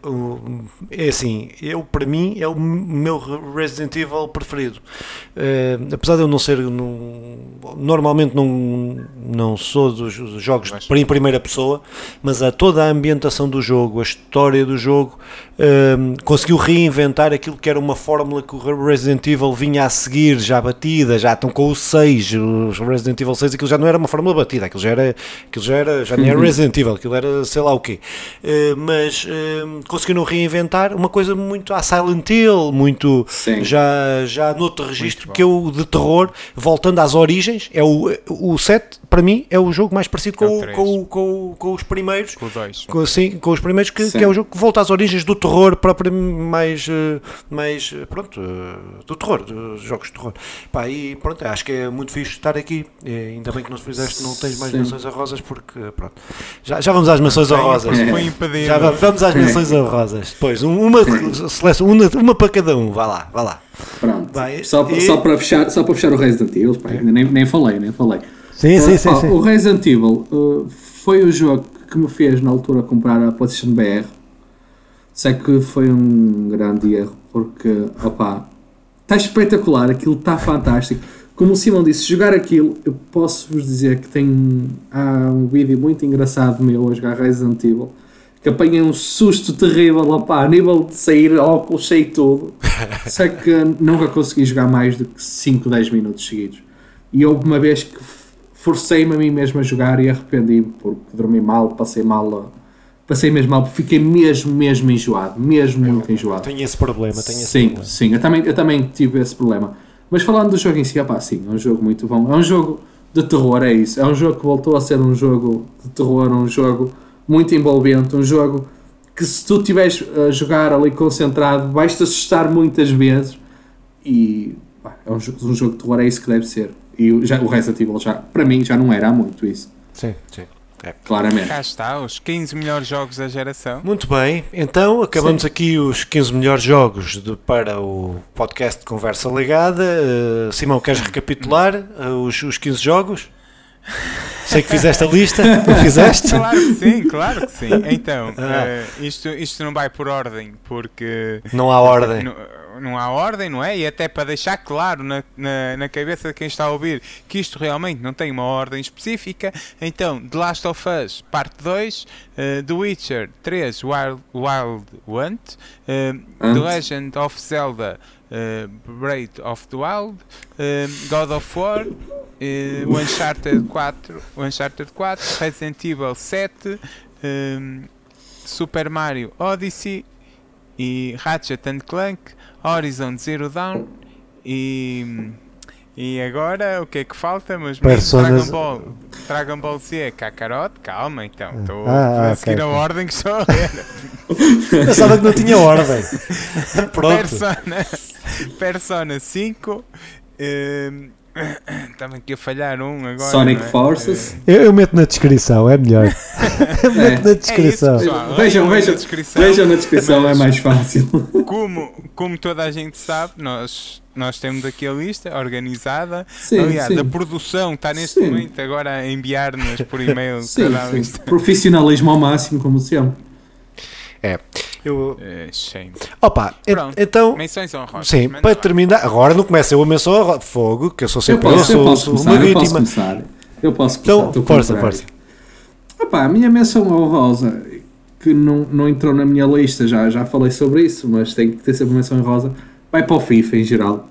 é assim, eu, para mim é o meu Resident Evil preferido. apesar de eu não ser, não, normalmente não, não sou dos, dos jogos em primeira pessoa, mas a toda a ambientação do jogo, a história do jogo jogo um, conseguiu reinventar aquilo que era uma fórmula que o Resident Evil vinha a seguir, já batida, já estão com o 6, o Resident Evil 6, aquilo já não era uma fórmula batida, aquilo já era, aquilo já era, já nem era Resident Evil, aquilo era sei lá o quê. Uh, mas uh, conseguiram reinventar uma coisa muito a Silent Hill, muito Sim. já, já noutro registro que é o de terror, voltando às origens, é o, o 7 para mim é o jogo mais parecido com, é com, com, com, os primeiros, com, dois. com, sim, com os primeiros, que, que é o jogo que volta às origens do terror próprio mais, eh, mais eh, pronto, eh, do terror, dos jogos de terror. Pá, e pronto, acho que é muito fixe estar aqui. E ainda bem que não fizeste, não tens mais Sim. menções a rosas, porque pronto. Já, já vamos às menções a rosas. Já vamos às menções a rosas. Depois, uma, uma, uma para cada um, vá lá, vá lá. Pronto. Vai, só, e... só, para fechar, só para fechar o Resident Evil, pá, nem, nem falei, nem falei. Sim, uh, sim, sim, sim, O Resident Evil uh, foi o jogo que me fez na altura comprar a PlayStation BR Sei que foi um grande erro, porque, opá, está espetacular, aquilo está fantástico. Como o Simão disse, jogar aquilo, eu posso vos dizer que tem há um vídeo muito engraçado meu a jogar Resident Evil, que apanhei um susto terrível, opá, a nível de sair óculos, sei tudo. Sei que nunca consegui jogar mais do que 5, 10 minutos seguidos. E houve uma vez que forcei-me a mim mesmo a jogar e arrependi-me, porque dormi mal, passei mal passei mesmo mal, fiquei mesmo, mesmo enjoado, mesmo eu, muito enjoado. Tenho esse problema, tenho esse sim, problema. Sim, eu também, eu também tive esse problema. Mas falando do jogo em si, opá, sim, é um jogo muito bom. É um jogo de terror, é isso. É um jogo que voltou a ser um jogo de terror, um jogo muito envolvente, um jogo que se tu estiveres a jogar ali concentrado, vais-te assustar muitas vezes. E pá, é um, um jogo de terror, é isso que deve ser. E já, o Resident Evil, já, para mim, já não era há muito isso. Sim, sim. É. Claramente. Cá está, os 15 melhores jogos da geração. Muito bem, então acabamos Sim. aqui os 15 melhores jogos de, para o podcast de Conversa Ligada. Uh, Simão, queres recapitular uh, os, os 15 jogos? Sei que fizeste a lista, não fizeste? Claro que sim, claro que sim. Então, ah. uh, isto, isto não vai por ordem, porque. Não há ordem. Não, não há ordem, não é? E até para deixar claro na, na, na, cabeça de quem está a ouvir que isto realmente não tem uma ordem específica, então The Last of Us, parte 2, uh, The Witcher 3, Wild, Wild Hunt, uh, The Legend of Zelda. Uh, Breath of the Wild, God of War, uh, Uncharted 4, Uncharted 4, Resident Evil 7, Super Mario Odyssey e Ratchet and Clank, Horizon Zero Dawn e. E agora o que é que falta, meus Dragon Ball, Dragon Ball Z, Kakarot, calma então, estou ah, a seguir okay. a ordem que estou a ler. Pensava que não tinha ordem. Pronto. Persona, Persona 5, um, Estava aqui a falhar um agora. Sonic é? Forces. Eu, eu, meto na descrição, é melhor. meto na descrição. É isso, vejam, vejam, na descrição, vejam na descrição, mas, é mais fácil. Como, como toda a gente sabe, nós, nós temos aqui a lista organizada. Sim, Aliás, sim. a produção está neste sim. momento agora a enviar-nos por e-mail sim, lista. Profissionalismo ao máximo, como sempre. É. Eu... É, shame. Opa, Pronto. então. Menções honrosas. Sim, para terminar, agora não começa eu a menção honrosa. Fogo, que eu sou sempre eu, posso, eu, eu sou, posso sou começar, uma eu vítima. posso começar. Eu posso começar. Então, força, força. Epá, a minha menção honrosa, que não, não entrou na minha lista, já, já falei sobre isso, mas tem que ter sempre menção honrosa, vai para o FIFA em geral.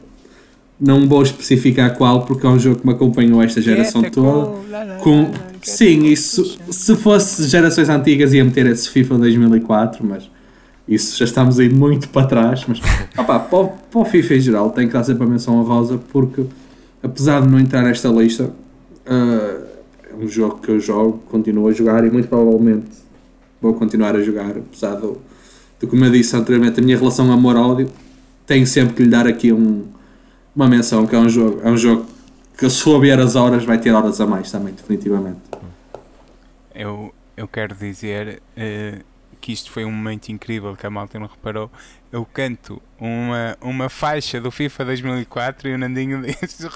Não vou especificar qual, porque é um jogo que me acompanhou esta geração toda. Com, sim, isso, se fosse gerações antigas ia meter esse FIFA 2004, mas isso já estamos aí muito para trás. Mas opa, para, o, para o FIFA em geral tem que dar sempre a menção honrosa, porque apesar de não entrar nesta lista, uh, é um jogo que eu jogo, continuo a jogar e muito provavelmente vou continuar a jogar, apesar do, do como eu disse anteriormente, a minha relação amor-ódio, tenho sempre que lhe dar aqui um, uma menção, que é um jogo, é um jogo que se for ver as horas vai ter horas a mais também, definitivamente. Eu, eu quero dizer uh, que isto foi um momento incrível que a malta não reparou. Eu canto uma, uma faixa do FIFA 2004 e o Nandinho disse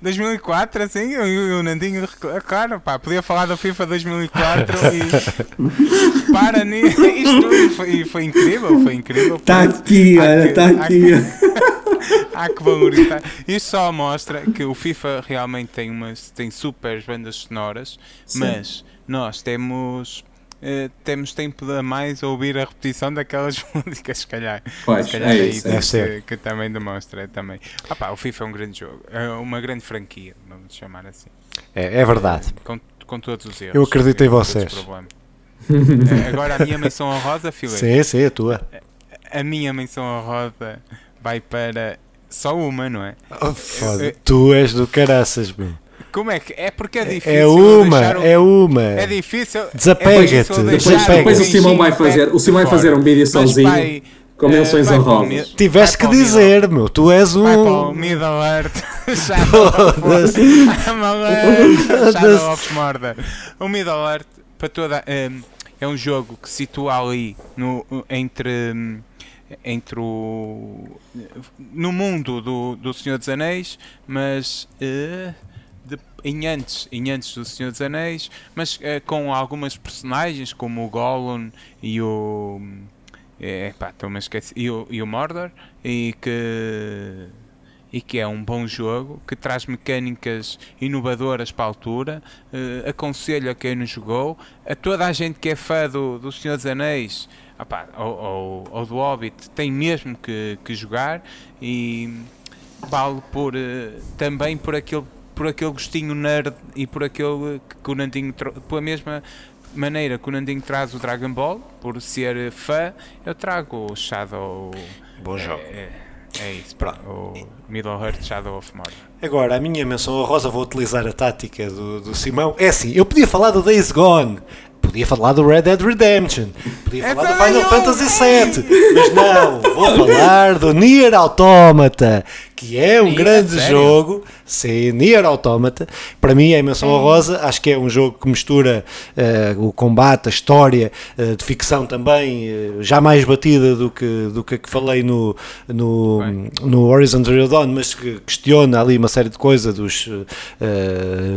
2004, assim, e o Nandinho, claro, pá, podia falar do FIFA 2004 e para nisso, isto e foi, foi incrível, foi incrível. Está aqui, olha, está aqui. Há que valorizar. Isto só mostra que o FIFA realmente tem umas tem super bandas sonoras, Sim. mas nós temos Uh, temos tempo a mais a ouvir a repetição daquelas músicas, se calhar. Pois, se calhar é, é isso, isso é. que, que, também demonstra. Também. Ah, pá, o FIFA é um grande jogo, é uma grande franquia, vamos chamar assim. É, é verdade. Com, com todos os erros. Eu acredito em vocês. Agora a minha menção honrosa, Filipe. Sim, sim, a tua. A, minha menção honrosa vai para só uma, não é? Oh, foda. Eu, tu és do caraças, meu. Como é que é? Porque é difícil. É uma, o... é uma. É difícil. Desapega-te. É depois, depois o Simão vai fazer, o Simão vai fazer um vídeo sozinho vai, com menções uh, honrosas. Tiveste que dizer, meu, tu és um. Vai para o Middle Earth. Shadow of Mordor. O Middle Earth, para toda. Um, é um jogo que situa ali no, entre entre o no mundo do, do Senhor dos Anéis, mas uh, de, em antes em antes do Senhor dos Anéis, mas uh, com algumas personagens como o Gollum e o é, pá, esqueci, e o, e o Mordor e que e que é um bom jogo, que traz mecânicas inovadoras para a altura. Uh, aconselho a quem não jogou, a toda a gente que é fã do, do Senhor dos Anéis opá, ou, ou, ou, do Hobbit, tem mesmo que, que jogar e vale por, uh, também por aquele, por aquele gostinho nerd e por aquele que o Nandinho, pela mesma maneira que o Nandinho traz o Dragon Ball, por ser fã, eu trago o Shadow. Bom jogo. É, é isso, pronto. O Middle Earth Shadow of Mordor. Agora, a minha menção rosa vou utilizar a tática do, do Simão. É assim, eu podia falar do Days Gone, podia falar do Red Dead Redemption, podia É falar do Final Fantasy VII, mas não, vou falar do Nier Automata, que é um grande sério? jogo. Sim, Nier Automata, para mim é a menção honrosa, acho que é um jogo que mistura eh, o combate, a história, eh, de ficção também, eh, já mais batida do que, do que a que falei no, no, no Horizon Zero Dawn, mas que questiona ali uma série de coisas, dos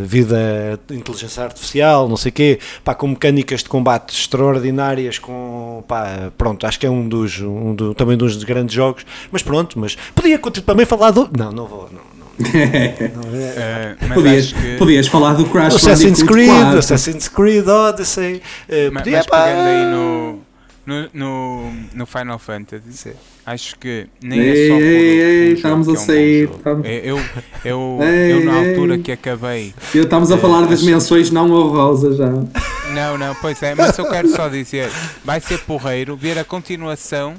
vida, inteligência artificial, não sei o quê, pá, com mecânicas de combate extraordinárias, com, pá, pronto, acho que é um dos, um do, também dos grandes jogos, mas pronto, mas podia também falar do... Não, não vou, não. não. Uh, mas podias, acho que, podias falar do Crash Assassin's Creed, 4. Assassin's Creed Odyssey, eh, mas, podia, mas pá, pegando aí no, no, no, no Final Fantasy, Sim. acho que nem Ei, é só por ei, um ei, estamos que a é um sair, estamos- Eu, eu, Ei, eu, na ei. altura que acabei Eu Estamos a Eh, falar das acho- menções não honrosas já. Não, não, pois é, mas eu quero só dizer, vai ser porreiro ver a continuação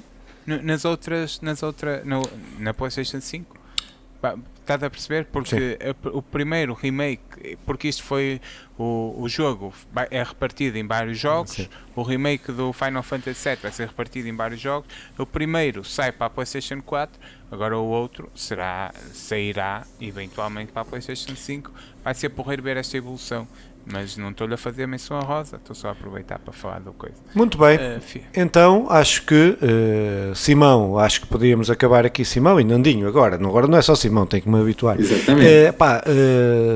nas outras, nas outras, no, na PlayStation 5. Estás a perceber? Porque a, o primeiro remake, porque isto foi o, o jogo é repartido em vários jogos, Sim. o remake do Final Fantasy VII vai ser repartido em vários jogos. O primeiro sai para a PlayStation 4, agora o outro será, sairá eventualmente para a PlayStation 5. Vai ser porreiro ver esta evolução mas não estou-lhe a fazer menção a rosa, estou só a aproveitar para falar da coisa. Muito bem, uh, então acho que uh, Simão, acho que podíamos acabar aqui Simão e Nandinho agora, agora não é só Simão, tem que me habituar. Exatamente. Uh, pá,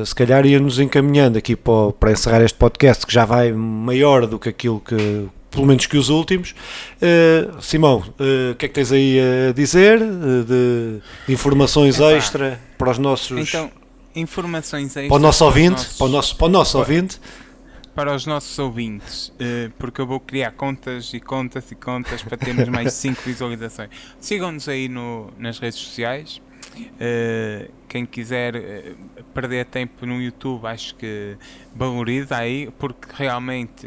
se calhar ia-nos encaminhando aqui para, para encerrar este podcast que já vai maior do que aquilo que pelo menos que os últimos. Uh, Simão, o uh, que é que tens aí a dizer uh, de, de informações Epá. extra para os nossos. Então, informações extras para o nosso ouvinte, nossos, para o nosso, para o nosso para, ouvinte. Para os nossos ouvintes, eh, porque eu vou criar contas e contas e contas para termos mais 5 visualizações. Sigam-nos aí no, nas redes sociais. Uh, quem quiser uh, perder tempo no YouTube, acho que valoriza aí, porque realmente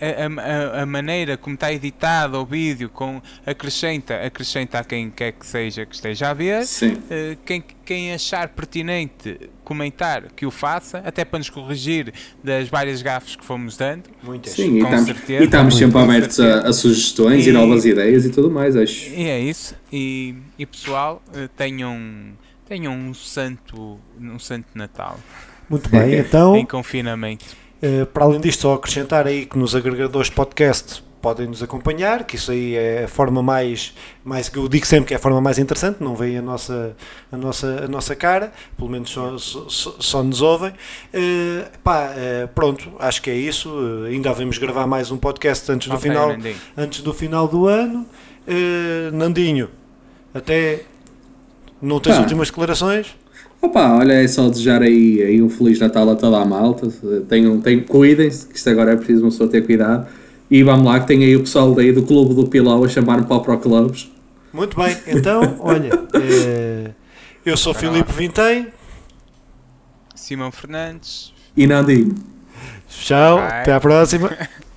a, a, a, maneira como está editado o vídeo com acrescenta acrescenta a quem quer que seja que esteja a ver uh, quem, quem achar pertinente comentar que o faça até para nos corrigir das várias gafes que fomos dando. Muitas. Sim, com e, certeza, e estamos sempre abertos a, a, sugestões e, e, novas ideias e tudo mais acho. E é isso. E, e pessoal uh, tenham tenham um santo um santo Natal. Muito bem então em confinamento. eh, para além disto, só acrescentar aí que nos agregadores de podcast podem nos acompanhar, que isso aí é a forma mais, mais que eu digo sempre que é a forma mais interessante, não veem a nossa, a nossa, a nossa cara, pelo menos só, só, só nos ouvem. Uh, pá, uh, pronto, acho que é isso. Uh, ainda devemos gravar mais um podcast antes do, okay, final, antes do final do ano. Nandinho, até não tens ah. últimas declarações? Opa, olha, é só desejar aí, aí um Feliz Natal a toda a malta. Tenham, tenham, cuidem-se, que isto agora é preciso uma pessoa ter cuidado. E vamos lá, que tem aí o pessoal daí do Clube do Pilau a chamar-me para o Pro Clubs. Muito bem, então, olha, é, eu sou Vai Filipe. Vintém. Simão Fernandes. E Nandinho. Tchau, até à próxima.